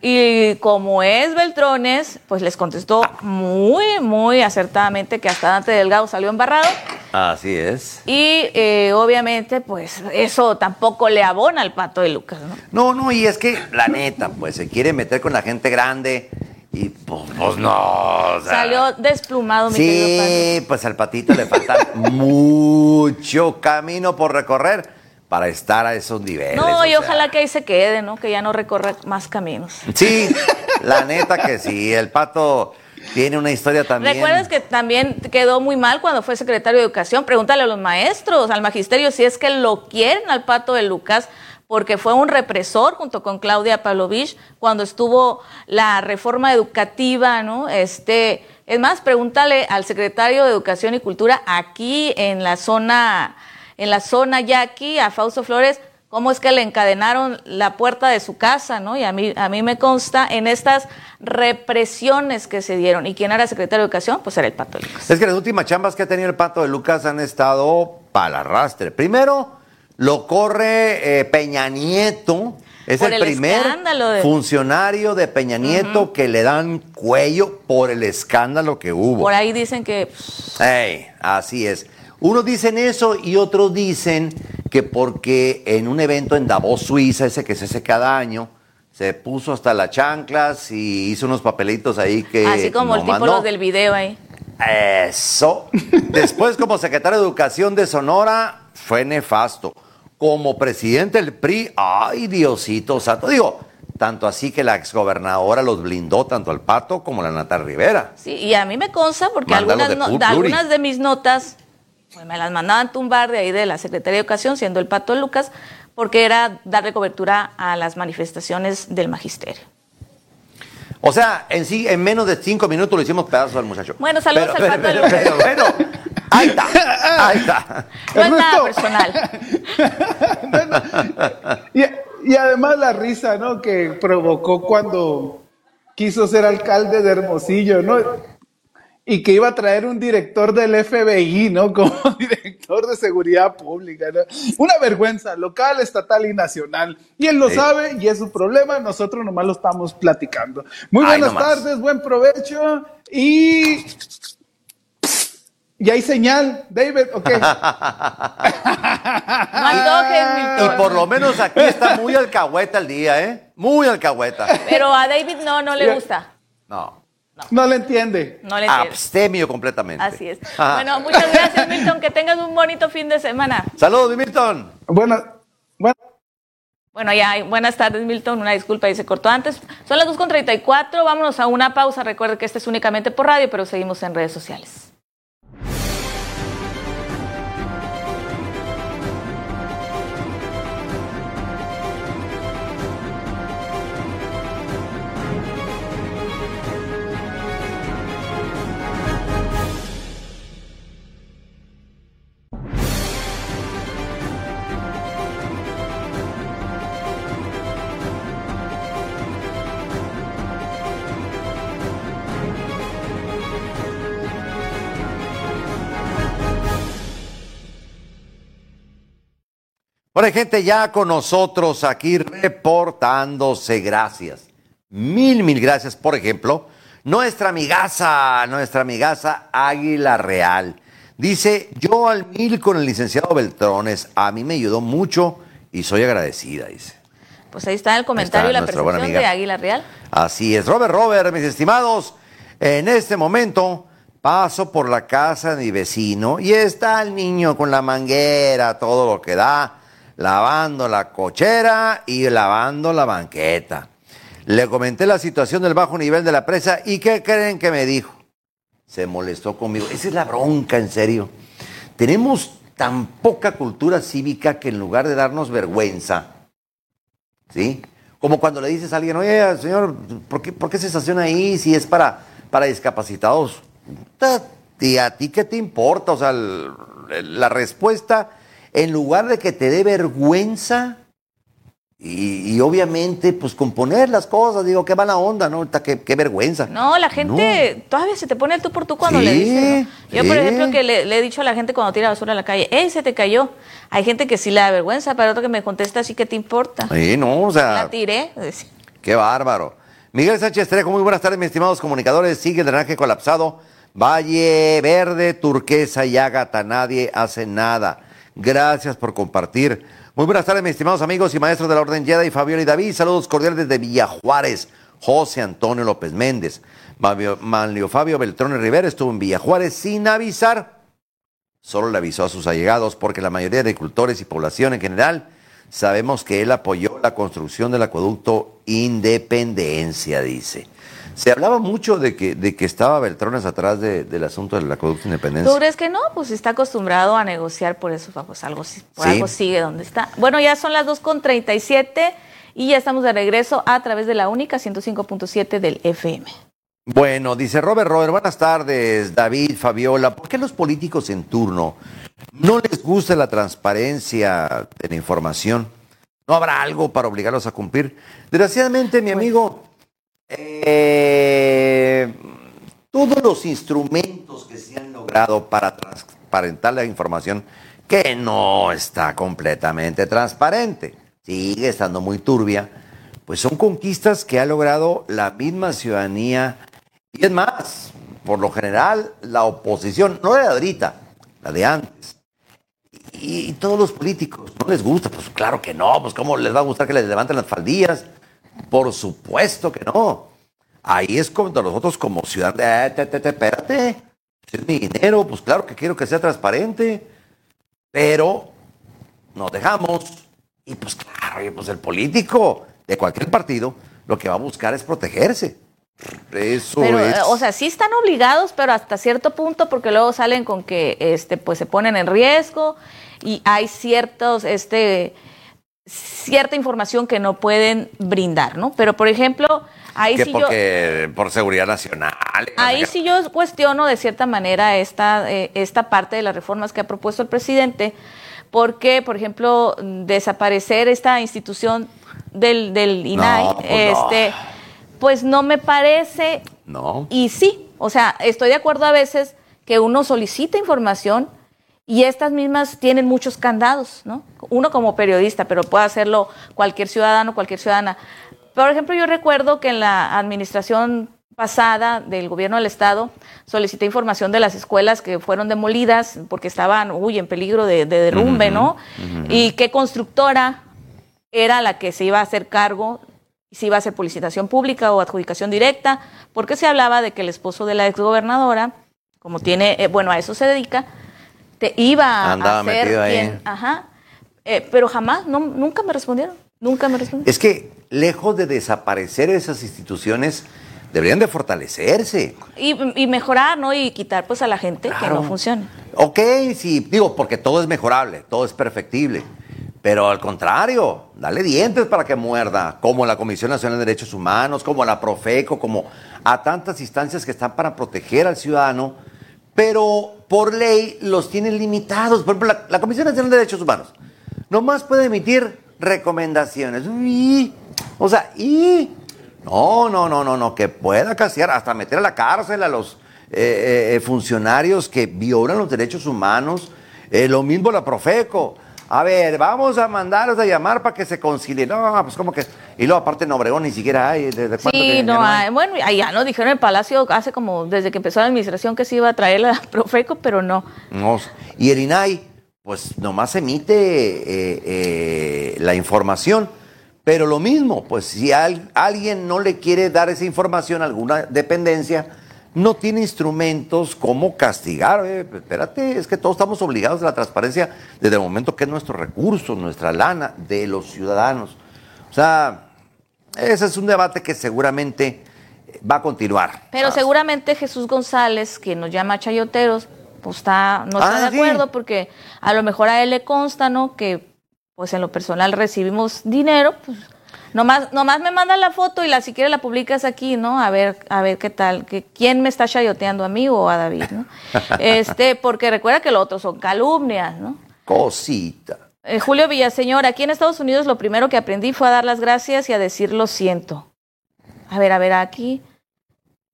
[SPEAKER 3] Y como es Beltrones, pues les contestó muy, muy acertadamente que hasta Dante Delgado salió embarrado.
[SPEAKER 2] Así es.
[SPEAKER 3] Y eh, obviamente, pues eso tampoco le abona al pato de Lucas, ¿no?
[SPEAKER 2] No, no, y es que la neta, pues se quiere meter con la gente grande y pues, pues no.
[SPEAKER 3] Salió desplumado, mi
[SPEAKER 2] Sí, pues al patito le falta mucho camino por recorrer para estar a esos niveles.
[SPEAKER 3] No, y ojalá que ahí se quede, ¿no? Que ya no recorra más caminos.
[SPEAKER 2] Sí, la neta que sí. El pato tiene una historia también.
[SPEAKER 3] ¿Recuerdas que también quedó muy mal cuando fue secretario de Educación? Pregúntale a los maestros, al magisterio, si es que lo quieren al pato de Lucas porque fue un represor junto con Claudia Pavlovich cuando estuvo la reforma educativa, ¿no? Este, es más, pregúntale al secretario de Educación y Cultura aquí en la zona, en la zona ya aquí, a Fausto Flores, cómo es que le encadenaron la puerta de su casa, ¿no? Y a mí, a mí me consta en estas represiones que se dieron. ¿Y quién era secretario de Educación? Pues era el Pato de Lucas.
[SPEAKER 2] Es que las últimas chambas que ha tenido el Pato de Lucas han estado para. Primero, lo corre eh, Peña Nieto. Es el, primer funcionario de Peña Nieto que le dan cuello por el escándalo que hubo.
[SPEAKER 3] Por ahí dicen que...
[SPEAKER 2] así es. Unos dicen eso y otros dicen que porque en un evento en Davos, Suiza, ese que se hace cada año, se puso hasta las chanclas y hizo unos papelitos ahí que...
[SPEAKER 3] Así como el tipo del video ahí.
[SPEAKER 2] Eso. Después como secretario de Educación de Sonora fue nefasto como presidente del PRI, ay Diosito santo, digo, tanto así que la exgobernadora los blindó tanto al Pato como la Nata Rivera.
[SPEAKER 3] Sí, y a mí me consta porque algunas, algunas de mis notas pues me las mandaban tumbar de ahí de la Secretaría de Educación, siendo el Pato Lucas, porque era darle cobertura a las manifestaciones del magisterio.
[SPEAKER 2] O sea, en sí, en menos de cinco minutos lo hicimos pedazos al muchacho.
[SPEAKER 3] Bueno, saludos al pato
[SPEAKER 2] pero, pero, bueno, ahí está, ahí está.
[SPEAKER 3] No es nada personal.
[SPEAKER 4] y, y, además la risa, ¿no? Que provocó cuando quiso ser alcalde de Hermosillo, ¿no? Y que iba a traer un director del FBI, ¿no? Como director de seguridad pública, ¿no? Una vergüenza local, estatal y nacional. Y él lo sabe y es su problema, nosotros nomás lo estamos platicando. Muy buenas tardes, buen provecho y... Y hay señal, David, ok. no
[SPEAKER 2] y, y por lo menos aquí está muy alcahueta el día, ¿eh? Muy alcahueta.
[SPEAKER 3] Pero a David no, no le gusta.
[SPEAKER 2] No.
[SPEAKER 4] No. le entiende.
[SPEAKER 3] No le entiende.
[SPEAKER 2] Abstemio completamente.
[SPEAKER 3] Así es. Bueno, muchas gracias, Milton. Que tengas un bonito fin de semana.
[SPEAKER 2] Saludos, Milton.
[SPEAKER 4] Bueno, bueno.
[SPEAKER 3] Bueno, ya, buenas tardes, Milton. Una disculpa, y se cortó antes. Son las 2.34. Vámonos a una pausa. Recuerde que este es únicamente por radio, pero seguimos en redes sociales.
[SPEAKER 2] Gente ya con nosotros aquí reportándose. Gracias. Mil, mil gracias. Por ejemplo, nuestra amigaza, nuestra amigaza Águila Real. Dice, yo al mil con el licenciado Beltrones, a mí me ayudó mucho y soy agradecida, dice.
[SPEAKER 3] Pues ahí está el comentario y la presentación de Águila Real.
[SPEAKER 2] Así es. Robert, Robert, mis estimados, en este momento paso por la casa de mi vecino y está el niño con la manguera, todo lo que da lavando la cochera y lavando la banqueta. Le comenté la situación del bajo nivel de la presa y ¿qué creen que me dijo? Se molestó conmigo. Esa es la bronca, en serio. Tenemos tan poca cultura cívica que en lugar de darnos vergüenza, ¿sí? Como cuando le dices a alguien, oye, señor, ¿por qué, se estaciona ahí si es para, para discapacitados? ¿Y a ti qué te importa? O sea, la respuesta en lugar de que te dé vergüenza y, obviamente, pues componer las cosas, digo, qué mala onda, ¿no? Qué, qué vergüenza.
[SPEAKER 3] No, la gente todavía se te pone el tú por tú cuando le dices. Yo, por ejemplo, que le, he dicho a la gente cuando tira basura a la calle, ¡ey, se te cayó! Hay gente que sí le da vergüenza, pero otro que me contesta, así que te importa.
[SPEAKER 2] Sí, no, o sea.
[SPEAKER 3] La tiré.
[SPEAKER 2] Qué bárbaro. Miguel Sánchez Trejo, muy buenas tardes, mis estimados comunicadores. Sigue el drenaje colapsado. Valle Verde, Turquesa y Ágata, nadie hace nada. Gracias por compartir. Muy buenas tardes, mis estimados amigos y maestros de la Orden Jedi, Fabiola y David. Saludos cordiales desde Villajuárez. José Antonio López Méndez. Manlio Fabio Beltrón Rivera estuvo en Villajuárez sin avisar. Solo le avisó a sus allegados porque la mayoría de agricultores y población en general sabemos que él apoyó la construcción del acueducto Independencia, dice. Se hablaba mucho de que, de que estaba Beltrones atrás del asunto de la acueducto Independencia.
[SPEAKER 3] ¿Tú crees que no? Pues está acostumbrado a negociar, por eso pues algo, por algo sigue donde está. Bueno, ya son las 2.37 y ya estamos de regreso a través de la única 105.7 del FM.
[SPEAKER 2] Bueno, dice Robert Robert, buenas tardes, David, Fabiola. ¿Por qué los políticos en turno no les gusta la transparencia de la información? ¿No habrá algo para obligarlos a cumplir? Desgraciadamente, mi amigo, eh, todos los instrumentos que se han logrado para transparentar la información, que no está completamente transparente, sigue estando muy turbia, pues son conquistas que ha logrado la misma ciudadanía. Y es más, por lo general, la oposición, no de ahorita, la de antes. Y, todos los políticos, ¿no les gusta? Pues claro que no, pues ¿cómo les va a gustar que les levanten las faldillas? Por supuesto que no. Ahí es cuando nosotros como ciudadanos, eh, espérate, es mi dinero, pues claro que quiero que sea transparente, pero nos dejamos y pues claro, pues el político de cualquier partido lo que va a buscar es protegerse. Eso es.
[SPEAKER 3] O sea, sí están obligados, pero hasta cierto punto, porque luego salen con que este, pues se ponen en riesgo y hay ciertos, este, cierta información que no pueden brindar, ¿no? Pero, por ejemplo, ahí sí
[SPEAKER 2] porque, Por seguridad nacional.
[SPEAKER 3] Ahí sí yo cuestiono de cierta manera esta, eh, esta parte de las reformas que ha propuesto el presidente, porque, por ejemplo, desaparecer esta institución del, del INAI, pues este, no. pues no me parece.
[SPEAKER 2] No.
[SPEAKER 3] Y sí, o sea, estoy de acuerdo a veces que uno solicita información y estas mismas tienen muchos candados, ¿no? Uno como periodista, pero puede hacerlo cualquier ciudadano, cualquier ciudadana. Por ejemplo, yo recuerdo que en la administración pasada del gobierno del estado solicité información de las escuelas que fueron demolidas porque estaban uy, en peligro de, derrumbe, ¿no? Y qué constructora era la que se iba a hacer cargo, si iba a hacer publicitación pública o adjudicación directa, porque se hablaba de que el esposo de la exgobernadora, como tiene, eh, bueno, a eso se dedica, iba a hacer quien, ajá, eh, pero jamás, no, nunca me respondieron, nunca me respondieron.
[SPEAKER 2] Es que lejos de desaparecer esas instituciones, deberían de fortalecerse.
[SPEAKER 3] Y, mejorar, ¿no? Y quitar pues a la gente que no funcione.
[SPEAKER 2] Ok, sí, digo, porque todo es mejorable, todo es perfectible. Pero al contrario, dale dientes para que muerda, como la Comisión Nacional de Derechos Humanos, como la Profeco, como a tantas instancias que están para proteger al ciudadano, pero por ley los tienen limitados. Por ejemplo, la, Comisión Nacional de Derechos Humanos nomás puede emitir recomendaciones. o sea, y no, no, no, no, no, que pueda castigar, hasta meter a la cárcel a los eh, eh, funcionarios que violan los derechos humanos. Eh, lo mismo la Profeco. A ver, vamos a mandarlos a llamar para que se concilien. No, pues como que. Y luego, aparte, en Obregón ni siquiera hay. ¿Desde
[SPEAKER 3] sí, no, hay? Bueno, allá nos dijeron en el Palacio hace como desde que empezó la administración que se iba a traer la Profeco, pero no.
[SPEAKER 2] no y el INAI, pues nomás emite la información pero lo mismo, pues si alguien no le quiere dar esa información a alguna dependencia, no tiene instrumentos como castigar. espérate, es que todos estamos obligados a la transparencia desde el momento que es nuestro recurso, nuestra lana de los ciudadanos. O sea, ese es un debate que seguramente va a continuar.
[SPEAKER 3] Pero seguramente Jesús González, que nos llama chayoteros, pues está, no está ah, de acuerdo porque a lo mejor a él le consta, ¿no? Que pues en lo personal recibimos dinero, pues nomás, nomás me mandan la foto y la si quieres la publicas aquí, ¿no? A ver, a ver qué tal, que quién me está chayoteando a mí o a David, ¿no? Este, porque recuerda que lo otro son calumnias, ¿no?
[SPEAKER 2] Cosita.
[SPEAKER 3] Eh, Julio Villaseñor, aquí en Estados Unidos lo primero que aprendí fue a dar las gracias y a decir lo siento. A ver, a ver, aquí.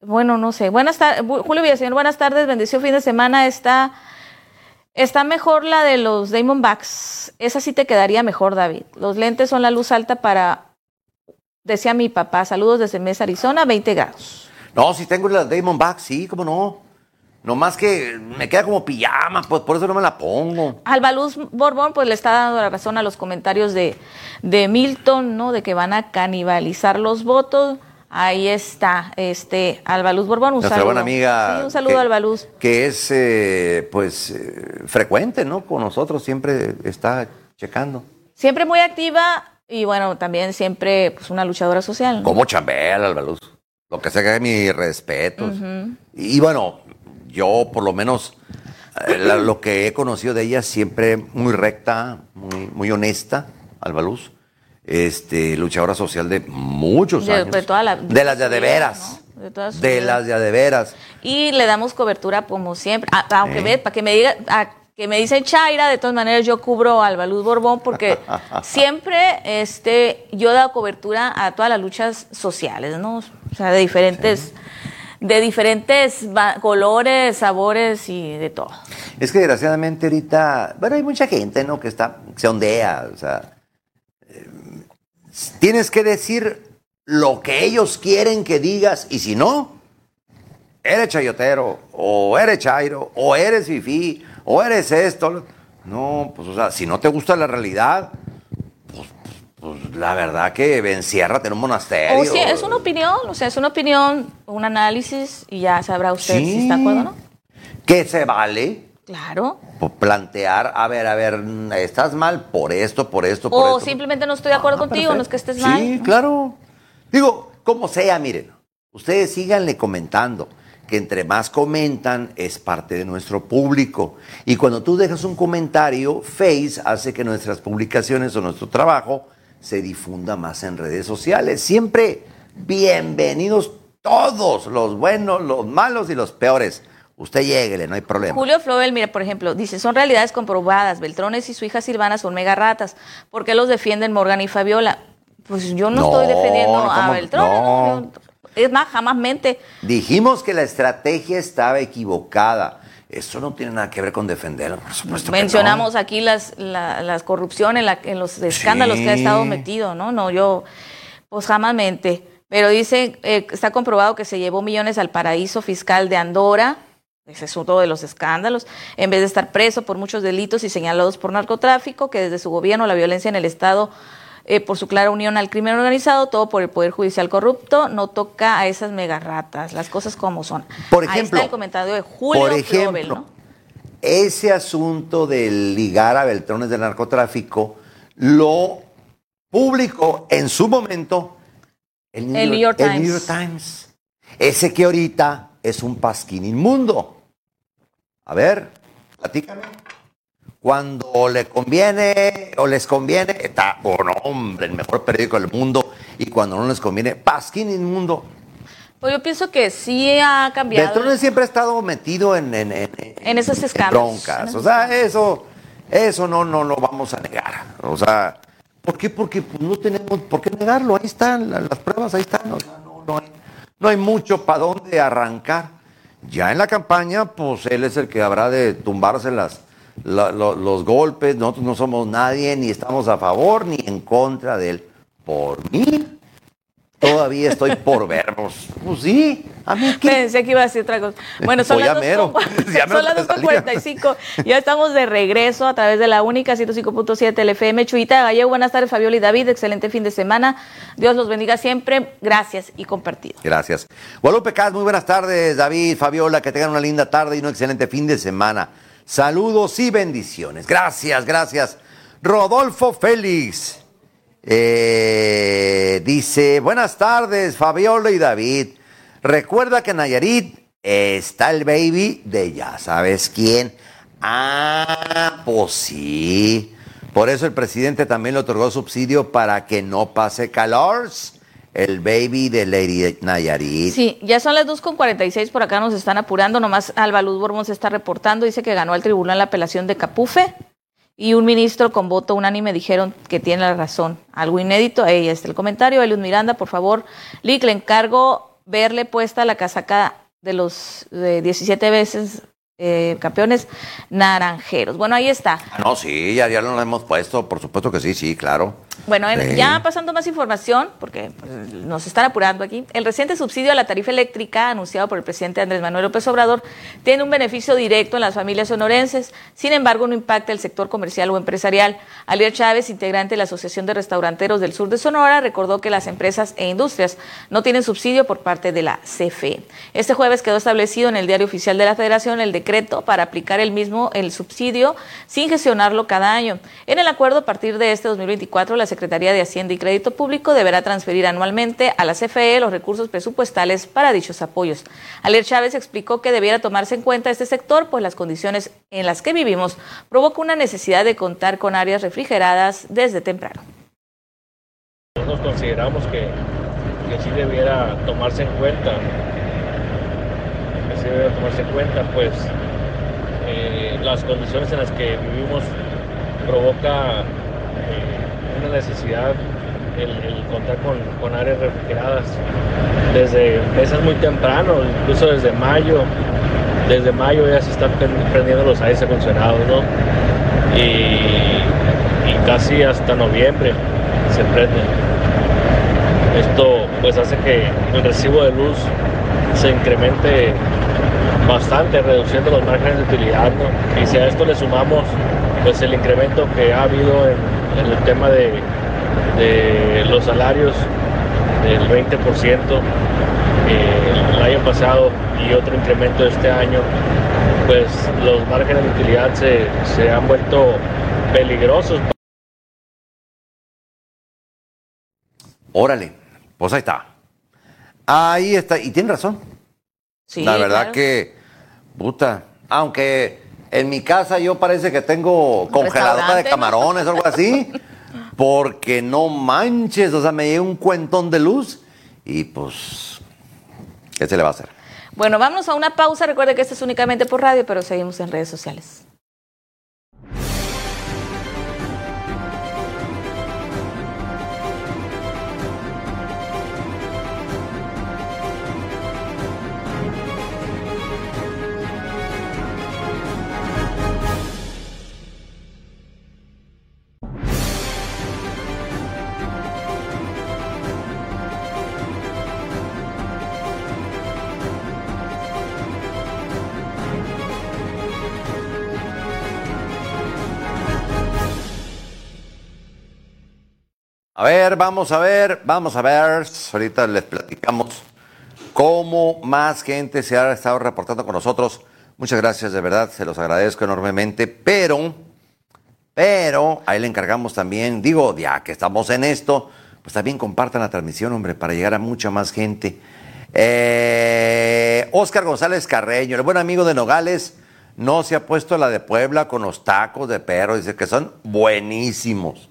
[SPEAKER 3] Bueno, no sé. Buenas tardes, Julio Villaseñor, buenas tardes, bendición fin de semana. Está Está mejor la de los Diamondbacks. Esa sí te quedaría mejor, David. Los lentes son la luz alta para, decía mi papá, saludos desde Mesa, Arizona, 20 grados.
[SPEAKER 2] No, si tengo las Diamondbacks, sí, cómo no. No más que me queda como pijama, pues por eso no me la pongo.
[SPEAKER 3] Albaluz Borbón, pues le está dando la razón a los comentarios de, de Milton, ¿no? De que van a canibalizar los votos. Ahí está, este, Albaluz Borbón, un
[SPEAKER 2] Nuestra
[SPEAKER 3] saludo.
[SPEAKER 2] buena amiga.
[SPEAKER 3] Sí, un saludo a Albaluz.
[SPEAKER 2] Que es, eh, pues, eh, frecuente, ¿no? Con nosotros, siempre está checando.
[SPEAKER 3] Siempre muy activa y, bueno, también siempre, pues, una luchadora social.
[SPEAKER 2] Como chambea, Albaluz. Lo que sea que mi respeto. Y, bueno, yo, por lo menos, eh, lo que he conocido de ella, siempre muy recta, muy, muy honesta, Albaluz este, luchadora social de muchos años. De, de las de, de veras. De, las de, de veras.
[SPEAKER 3] Y le damos cobertura como siempre. aunque ve, para que me diga, que me dicen Chaira, de todas maneras yo cubro al Baluz Borbón porque siempre este, yo he dado cobertura a todas las luchas sociales, ¿no? O sea, de diferentes, de diferentes colores, sabores y de todo.
[SPEAKER 2] Es que desgraciadamente ahorita, bueno, hay mucha gente, ¿no? Que está, se ondea, o sea, Tienes que decir lo que ellos quieren que digas y si no, eres chayotero, o eres chairo, o eres fifí, o eres esto. No, pues o sea, si no te gusta la realidad, pues, pues la verdad que enciérrate en un monasterio.
[SPEAKER 3] O sea, es una opinión, o sea, es una opinión, un análisis y ya sabrá usted si está de acuerdo o no.
[SPEAKER 2] Que se vale.
[SPEAKER 3] Claro.
[SPEAKER 2] Plantear, a ver, a ver, estás mal por esto, por esto, por esto.
[SPEAKER 3] O simplemente no estoy de acuerdo ah, contigo, no es que estés mal.
[SPEAKER 2] Sí, claro. Digo, como sea, miren, ustedes síganle comentando. Que entre más comentan es parte de nuestro público. Y cuando tú dejas un comentario, Face hace que nuestras publicaciones o nuestro trabajo se difunda más en redes sociales. Siempre bienvenidos todos, los buenos, los malos y los peores. Usted lléguele, no hay problema.
[SPEAKER 3] Julio Flobel, mira, por ejemplo, dice, son realidades comprobadas. Beltrones y su hija Silvana son mega ratas. ¿Por qué los defienden Morgan y Fabiola? Pues yo no, estoy defendiendo a Beltrones. Es más, jamás mente.
[SPEAKER 2] Dijimos que la estrategia estaba equivocada. Eso no tiene nada que ver con defenderlo, por supuesto.
[SPEAKER 3] Mencionamos aquí las, la, las corrupciones, en, los escándalos que ha estado metido, ¿no? No, yo, pues jamás mente. Pero dice, eh, está comprobado que se llevó millones al paraíso fiscal de Andorra ese es uno de los escándalos. En vez de estar preso por muchos delitos y señalados por narcotráfico, que desde su gobierno la violencia en el Estado, eh, por su clara unión al crimen organizado, todo por el Poder Judicial corrupto, no toca a esas megarratas, las cosas como son.
[SPEAKER 2] Por ejemplo,
[SPEAKER 3] Ahí está el comentario de Julio
[SPEAKER 2] por ejemplo, Ese asunto de ligar a Beltrones del narcotráfico lo publicó en su momento el New, York, Times. Ese que ahorita es un pasquín inmundo. A ver, platícame. Cuando le conviene o les conviene, está, bueno, hombre, el mejor periódico del mundo. Y cuando no les conviene, pasquín inmundo.
[SPEAKER 3] Pues yo pienso que sí ha cambiado.
[SPEAKER 2] Beltrones siempre ha estado metido en, en,
[SPEAKER 3] en, esos escándalos.
[SPEAKER 2] broncas. o sea, eso, eso no, no lo vamos a negar. O sea, ¿por qué? Porque pues, no tenemos por qué negarlo. Ahí están, las, pruebas ahí están. O sea, no, no, hay, no hay mucho para dónde arrancar. Ya en la campaña, pues él es el que habrá de las, los golpes. Nosotros no somos nadie, ni estamos a favor ni en contra de él. Por mí, Todavía estoy por vernos. Pues sí, a mí qué.
[SPEAKER 3] Pensé que iba a decir otra cosa. Bueno, son las 2.45. ya estamos de regreso a través de la única 105.7 del FM. Chuita Gallego, buenas tardes, Fabiola y David. Excelente fin de semana. Dios los bendiga siempre. Gracias y compartido.
[SPEAKER 2] Gracias. Guadalupe Pecas, muy buenas tardes, David, Fabiola. Que tengan una linda tarde y un excelente fin de semana. Saludos y bendiciones. Gracias, gracias. Rodolfo Félix. Eh, dice, buenas tardes, Fabiola y David. Recuerda que en Nayarit está el baby de ya sabes quién. Ah, pues sí. Por eso el presidente también le otorgó subsidio para que no pase calor. El baby de Lady Nayarit.
[SPEAKER 3] Sí, ya son las 2.46, por acá nos están apurando. Nomás Alba Luz Borbón se está reportando. Dice que ganó al tribunal la apelación de Capufe y un ministro con voto unánime dijeron que tiene la razón. Algo inédito, ahí está el comentario. Eliud Miranda, por favor, Lick, le encargo verle puesta la casaca de los de 17 veces eh, campeones naranjeros. Bueno, ahí está.
[SPEAKER 2] Ah, no, sí, ya, ya lo hemos puesto, por supuesto que sí, sí, claro.
[SPEAKER 3] Bueno, ya pasando más información, porque pues, nos están apurando aquí, el reciente subsidio a la tarifa eléctrica anunciado por el presidente Andrés Manuel López Obrador tiene un beneficio directo en las familias sonorenses, sin embargo no impacta el sector comercial o empresarial. Alier Chávez, integrante de la Asociación de Restauranteros del Sur de Sonora, recordó que las empresas e industrias no tienen subsidio por parte de la CFE. Este jueves quedó establecido en el diario oficial de la Federación el decreto para aplicar el mismo el subsidio sin gestionarlo cada año. En el acuerdo, a partir de este 2024, la Secretaría de Hacienda y Crédito Público deberá transferir anualmente a la CFE los recursos presupuestales para dichos apoyos. Aler Chávez explicó que debiera tomarse en cuenta este sector, pues las condiciones en las que vivimos provocan una necesidad de contar con áreas refrigeradas desde temprano.
[SPEAKER 5] Nosotros consideramos que, que sí debiera tomarse en cuenta, que sí debiera tomarse en cuenta, pues eh, las condiciones en las que vivimos provoca eh, una necesidad el, contar con, áreas refrigeradas. Desde, empiezas muy temprano, incluso desde mayo, desde mayo ya se están prendiendo los aires acondicionados, ¿no? Y, casi hasta noviembre se prenden. Esto pues hace que el recibo de luz se incremente bastante, reduciendo los márgenes de utilidad, ¿no? Y si a esto le sumamos pues el incremento que ha habido en en el tema de, los salarios del 20% el año pasado y otro incremento este año, pues los márgenes de utilidad se, se han vuelto peligrosos.
[SPEAKER 2] Órale, pues ahí está. Ahí está, y tiene razón. la verdad que, puta, aunque en mi casa yo parece que tengo congeladora de camarones o algo así, porque no manches, o sea, me llega un cuentón de luz y pues, ¿qué se le va a hacer?
[SPEAKER 3] Bueno, vamos a una pausa. Recuerde que esto es únicamente por radio, pero seguimos en redes sociales.
[SPEAKER 2] A ver, vamos a ver, vamos a ver. Ahorita les platicamos cómo más gente se ha estado reportando con nosotros. Muchas gracias, de verdad, se los agradezco enormemente. Pero, pero, ahí le encargamos también, digo, ya que estamos en esto, pues también compartan la transmisión, hombre, para llegar a mucha más gente. Eh, Oscar González Carreño, el buen amigo de Nogales, no se ha puesto la de Puebla con los tacos de perro, dice que son buenísimos.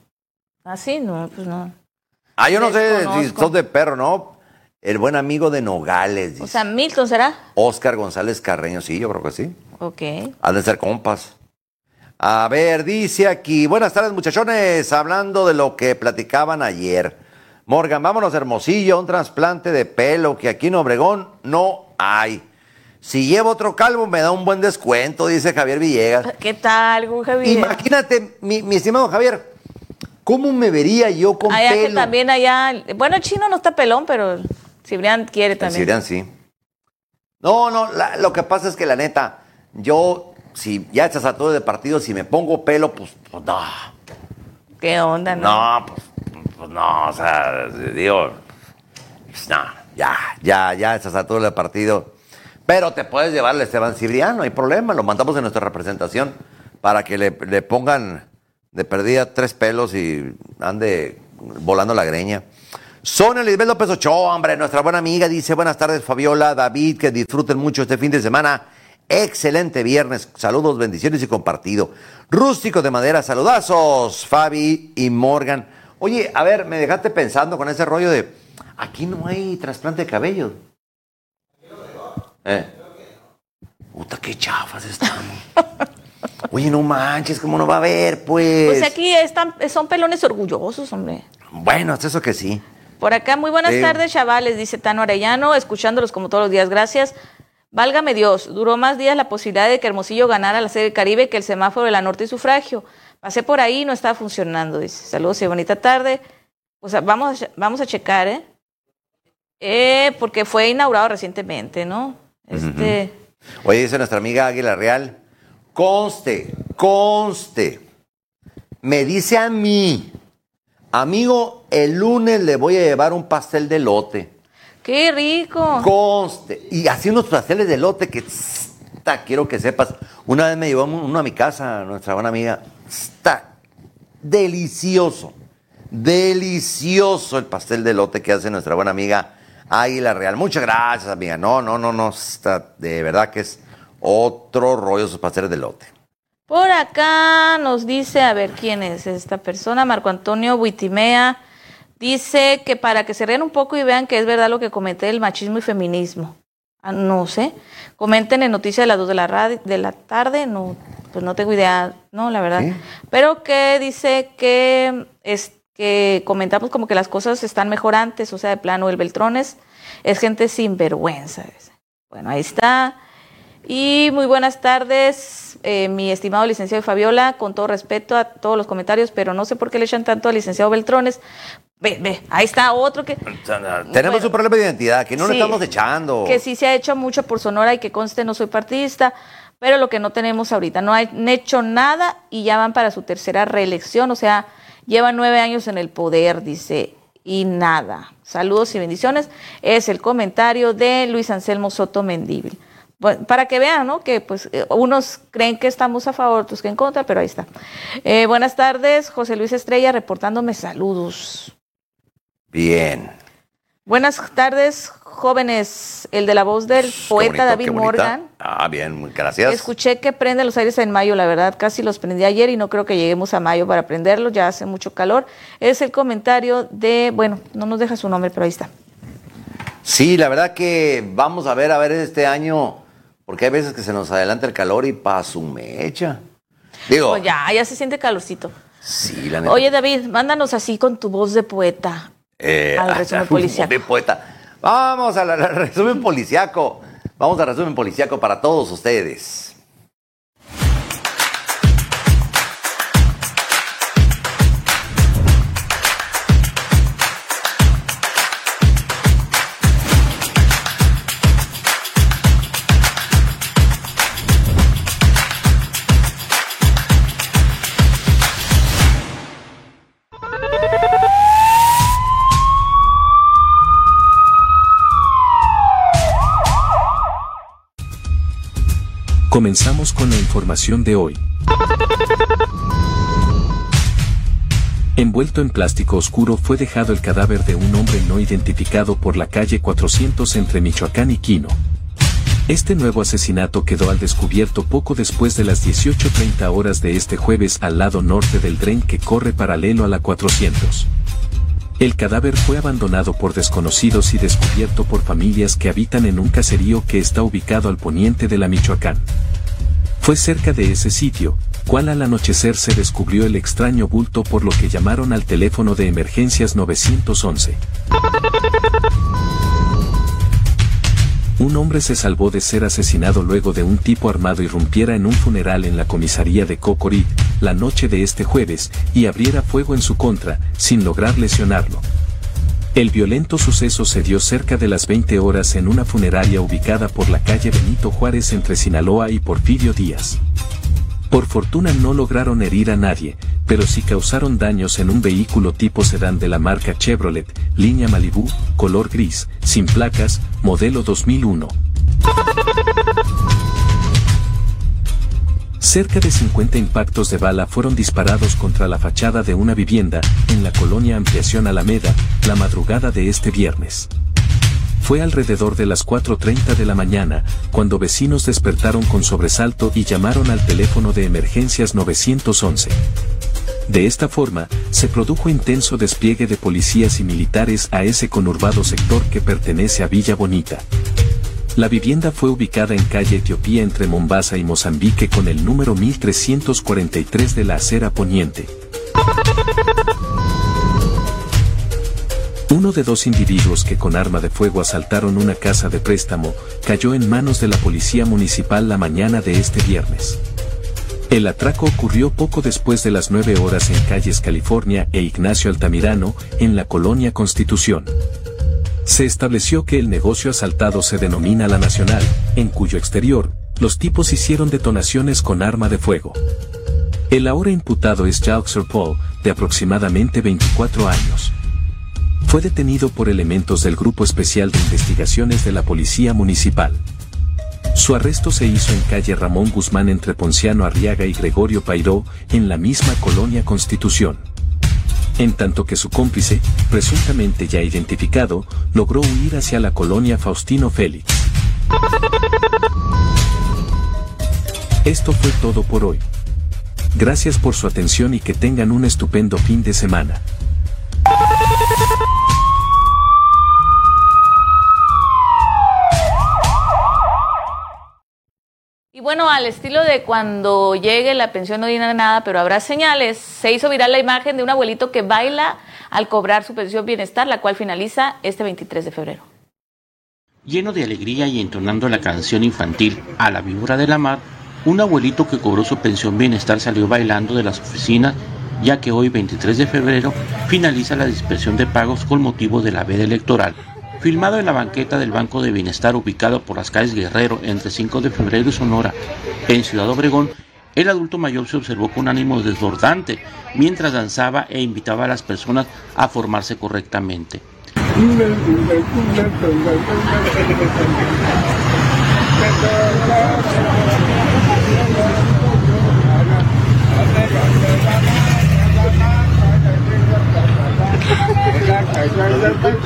[SPEAKER 3] Ah, sí, no, pues no.
[SPEAKER 2] Ah, yo no sé si sos de perro, ¿no? El buen amigo de Nogales. Dice.
[SPEAKER 3] O sea, Milton será.
[SPEAKER 2] Oscar González Carreño, sí, yo creo que sí.
[SPEAKER 3] Ok.
[SPEAKER 2] Han de ser compas. A ver, dice aquí, buenas tardes muchachones, hablando de lo que platicaban ayer. Morgan, vámonos Hermosillo, un trasplante de pelo que aquí en Obregón no hay. Si llevo otro calvo me da un buen descuento, dice Javier Villegas.
[SPEAKER 3] ¿Qué tal, Javier?
[SPEAKER 2] Imagínate, mi, mi estimado Javier, ¿Cómo me vería yo con
[SPEAKER 3] allá
[SPEAKER 2] pelo?
[SPEAKER 3] Que también allá, bueno, el chino no está pelón, pero Cibrián quiere también.
[SPEAKER 2] Cibrián sí. No, no, lo que pasa es que la neta, yo, si ya estás a todo de partido, si me pongo pelo, pues, pues no.
[SPEAKER 3] ¿Qué onda,
[SPEAKER 2] no? No, pues, pues no, o sea, digo, pues, no, ya, ya, ya estás a todo de partido. Pero te puedes llevarle a Esteban Cibrián, no hay problema, lo mandamos en nuestra representación para que le, le pongan de tres pelos y ande volando la greña. Sonia Lisbeth López Ochoa, hombre, nuestra buena amiga, dice buenas tardes Fabiola, David, que disfruten mucho este fin de semana. Excelente viernes, saludos, bendiciones y compartido. Rústico de madera, saludazos, Fabi y Morgan. Oye, a ver, me dejaste pensando con ese rollo de, aquí no hay trasplante de cabello. ¿Eh? Puta, qué chafas están. Oye, no manches, ¿cómo no va a haber, pues?
[SPEAKER 3] Pues aquí están, son pelones orgullosos, hombre.
[SPEAKER 2] Bueno, es eso que sí.
[SPEAKER 3] Por acá, muy buenas tardes, chavales, dice Tano Arellano, escuchándolos como todos los días, gracias. Válgame Dios, duró más días la posibilidad de que Hermosillo ganara la Serie Caribe que el semáforo de la Norte y sufragio. Pasé por ahí y no estaba funcionando, dice. Saludos y bonita tarde. O sea, vamos, vamos a checar, ¿eh? ¿eh? Porque fue inaugurado recientemente, ¿no? Este.
[SPEAKER 2] Oye, dice nuestra amiga Águila Real, Conste, conste. Me dice a mí, amigo, el lunes le voy a llevar un pastel de lote.
[SPEAKER 3] ¡Qué rico!
[SPEAKER 2] Conste. Y así unos pasteles de lote que está, quiero que sepas. Una vez me llevó uno a mi casa, nuestra buena amiga. Está delicioso. Delicioso el pastel de lote que hace nuestra buena amiga Águila Real. Muchas gracias, amiga. No, no, no, no. Está, de verdad que es otro rollo sus pasteles de lote.
[SPEAKER 3] Por acá nos dice, a ver quién es esta persona, Marco Antonio Buitimea, dice que para que se rían un poco y vean que es verdad lo que comenté del machismo y feminismo. Ah, no sé, comenten en Noticias de las 2 de la, de la tarde, no, pues no tengo idea, no, la verdad. Pero que dice que, es, que comentamos como que las cosas están mejor antes, o sea, de plano, el Beltrones es gente sin vergüenza. Bueno, ahí está. Y muy buenas tardes, eh, mi estimado licenciado Fabiola, con todo respeto a todos los comentarios, pero no sé por qué le echan tanto al licenciado Beltrones. Ve, ve, ahí está otro que...
[SPEAKER 2] Tenemos un problema de identidad, que no le estamos echando.
[SPEAKER 3] Que sí se ha hecho mucho por Sonora y que conste no soy partidista, pero lo que no tenemos ahorita, no han hecho nada y ya van para su tercera reelección, o sea, llevan nueve años en el poder, dice, y nada. Saludos y bendiciones. Es el comentario de Luis Anselmo Soto Mendíbil para que vean, ¿no? Que pues eh, unos creen que estamos a favor, otros que en contra, pero ahí está. Eh, buenas tardes, José Luis Estrella reportándome saludos.
[SPEAKER 2] Bien.
[SPEAKER 3] Buenas tardes, jóvenes, el de la voz del poeta David Morgan.
[SPEAKER 2] Ah, bien, gracias.
[SPEAKER 3] Escuché que prende los aires en mayo, la verdad, casi los prendí ayer y no creo que lleguemos a mayo para prenderlos, ya hace mucho calor. Es el comentario de, bueno, no nos deja su nombre, pero ahí está.
[SPEAKER 2] Sí, la verdad que vamos a ver, a ver este año, porque hay veces que se nos adelanta el calor y pa' su mecha.
[SPEAKER 3] Digo. Pues ya, ya se siente calorcito.
[SPEAKER 2] Sí, la neta.
[SPEAKER 3] Oye, David, mándanos así con tu voz de poeta.
[SPEAKER 2] Eh, al resumen policiaco. De poeta. Vamos al resumen policiaco. Vamos al resumen policiaco para todos ustedes.
[SPEAKER 6] Comenzamos con la información de hoy. Envuelto en plástico oscuro fue dejado el cadáver de un hombre no identificado por la calle 400 entre Michoacán y Quino. Este nuevo asesinato quedó al descubierto poco después de las 18.30 horas de este jueves al lado norte del tren que corre paralelo a la 400. El cadáver fue abandonado por desconocidos y descubierto por familias que habitan en un caserío que está ubicado al poniente de la Michoacán. Fue cerca de ese sitio, cual al anochecer se descubrió el extraño bulto por lo que llamaron al teléfono de emergencias 911. Un hombre se salvó de ser asesinado luego de un tipo armado irrumpiera en un funeral en la comisaría de Cocorit, la noche de este jueves, y abriera fuego en su contra, sin lograr lesionarlo. El violento suceso se dio cerca de las 20 horas en una funeraria ubicada por la calle Benito Juárez entre Sinaloa y Porfirio Díaz. Por fortuna no lograron herir a nadie, pero sí causaron daños en un vehículo tipo sedán de la marca Chevrolet, línea Malibu, color gris, sin placas, modelo 2001. Cerca de 50 impactos de bala fueron disparados contra la fachada de una vivienda en la colonia Ampliación Alameda, la madrugada de este viernes. Fue alrededor de las 4.30 de la mañana, cuando vecinos despertaron con sobresalto y llamaron al teléfono de emergencias 911. De esta forma, se produjo intenso despliegue de policías y militares a ese conurbado sector que pertenece a Villa Bonita. La vivienda fue ubicada en calle Etiopía entre Mombasa y Mozambique con el número 1343 de la acera poniente. Uno de dos individuos que con arma de fuego asaltaron una casa de préstamo cayó en manos de la policía municipal la mañana de este viernes. El atraco ocurrió poco después de las 9 horas en calles California e Ignacio Altamirano, en la colonia Constitución. Se estableció que el negocio asaltado se denomina La Nacional, en cuyo exterior, los tipos hicieron detonaciones con arma de fuego. El ahora imputado es Jacques Paul, de aproximadamente 24 años. Fue detenido por elementos del Grupo Especial de Investigaciones de la Policía Municipal. Su arresto se hizo en calle Ramón Guzmán entre Ponciano Arriaga y Gregorio Pairó, en la misma colonia Constitución. En tanto que su cómplice, presuntamente ya identificado, logró huir hacia la colonia Faustino Félix. Esto fue todo por hoy. Gracias por su atención y que tengan un estupendo fin de semana.
[SPEAKER 3] Bueno, al estilo de cuando llegue la pensión no dirá nada, pero habrá señales, se hizo viral la imagen de un abuelito que baila al cobrar su pensión bienestar, la cual finaliza este 23 de febrero.
[SPEAKER 7] Lleno de alegría y entonando la canción infantil A la víbora de la mar, un abuelito que cobró su pensión bienestar salió bailando de las oficinas, ya que hoy 23 de febrero finaliza la dispersión de pagos con motivo de la veda electoral filmado en la banqueta del Banco de Bienestar ubicado por las calles Guerrero entre 5 de febrero y Sonora, en Ciudad Obregón, el adulto mayor se observó con ánimo desbordante mientras danzaba e invitaba a las personas a formarse correctamente.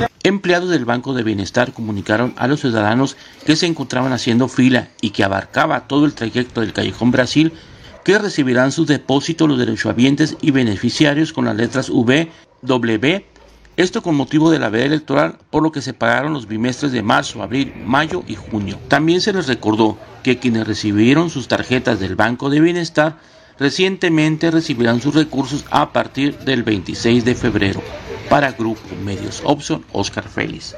[SPEAKER 7] Empleados del Banco de Bienestar comunicaron a los ciudadanos que se encontraban haciendo fila y que abarcaba todo el trayecto del Callejón Brasil que recibirán sus depósitos los derechohabientes y beneficiarios con las letras V, W, esto con motivo de la veda electoral, por lo que se pagaron los bimestres de marzo, abril, mayo y junio. También se les recordó que quienes recibieron sus tarjetas del Banco de Bienestar recientemente recibirán sus recursos a partir del 26 de febrero. Para Grupo Medios Option, Oscar Félix.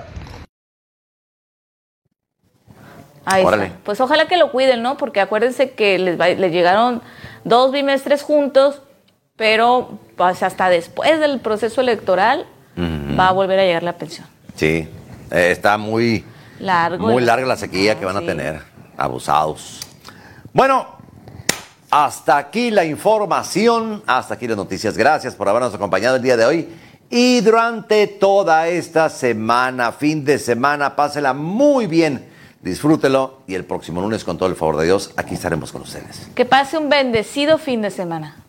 [SPEAKER 3] Ahí está. Pues ojalá que lo cuiden, ¿no? Porque acuérdense que les, llegaron dos bimestres juntos, pero pues hasta después del proceso electoral va a volver a llegar la pensión.
[SPEAKER 2] Sí, eh, está muy,
[SPEAKER 3] Largo,
[SPEAKER 2] muy larga la sequía que van a tener. Abusados. Bueno, hasta aquí la información, hasta aquí las noticias. Gracias por habernos acompañado el día de hoy. Y durante toda esta semana, fin de semana, pásela muy bien. Disfrútelo y el próximo lunes, con todo el favor de Dios, aquí estaremos con ustedes.
[SPEAKER 3] Que pase un bendecido fin de semana.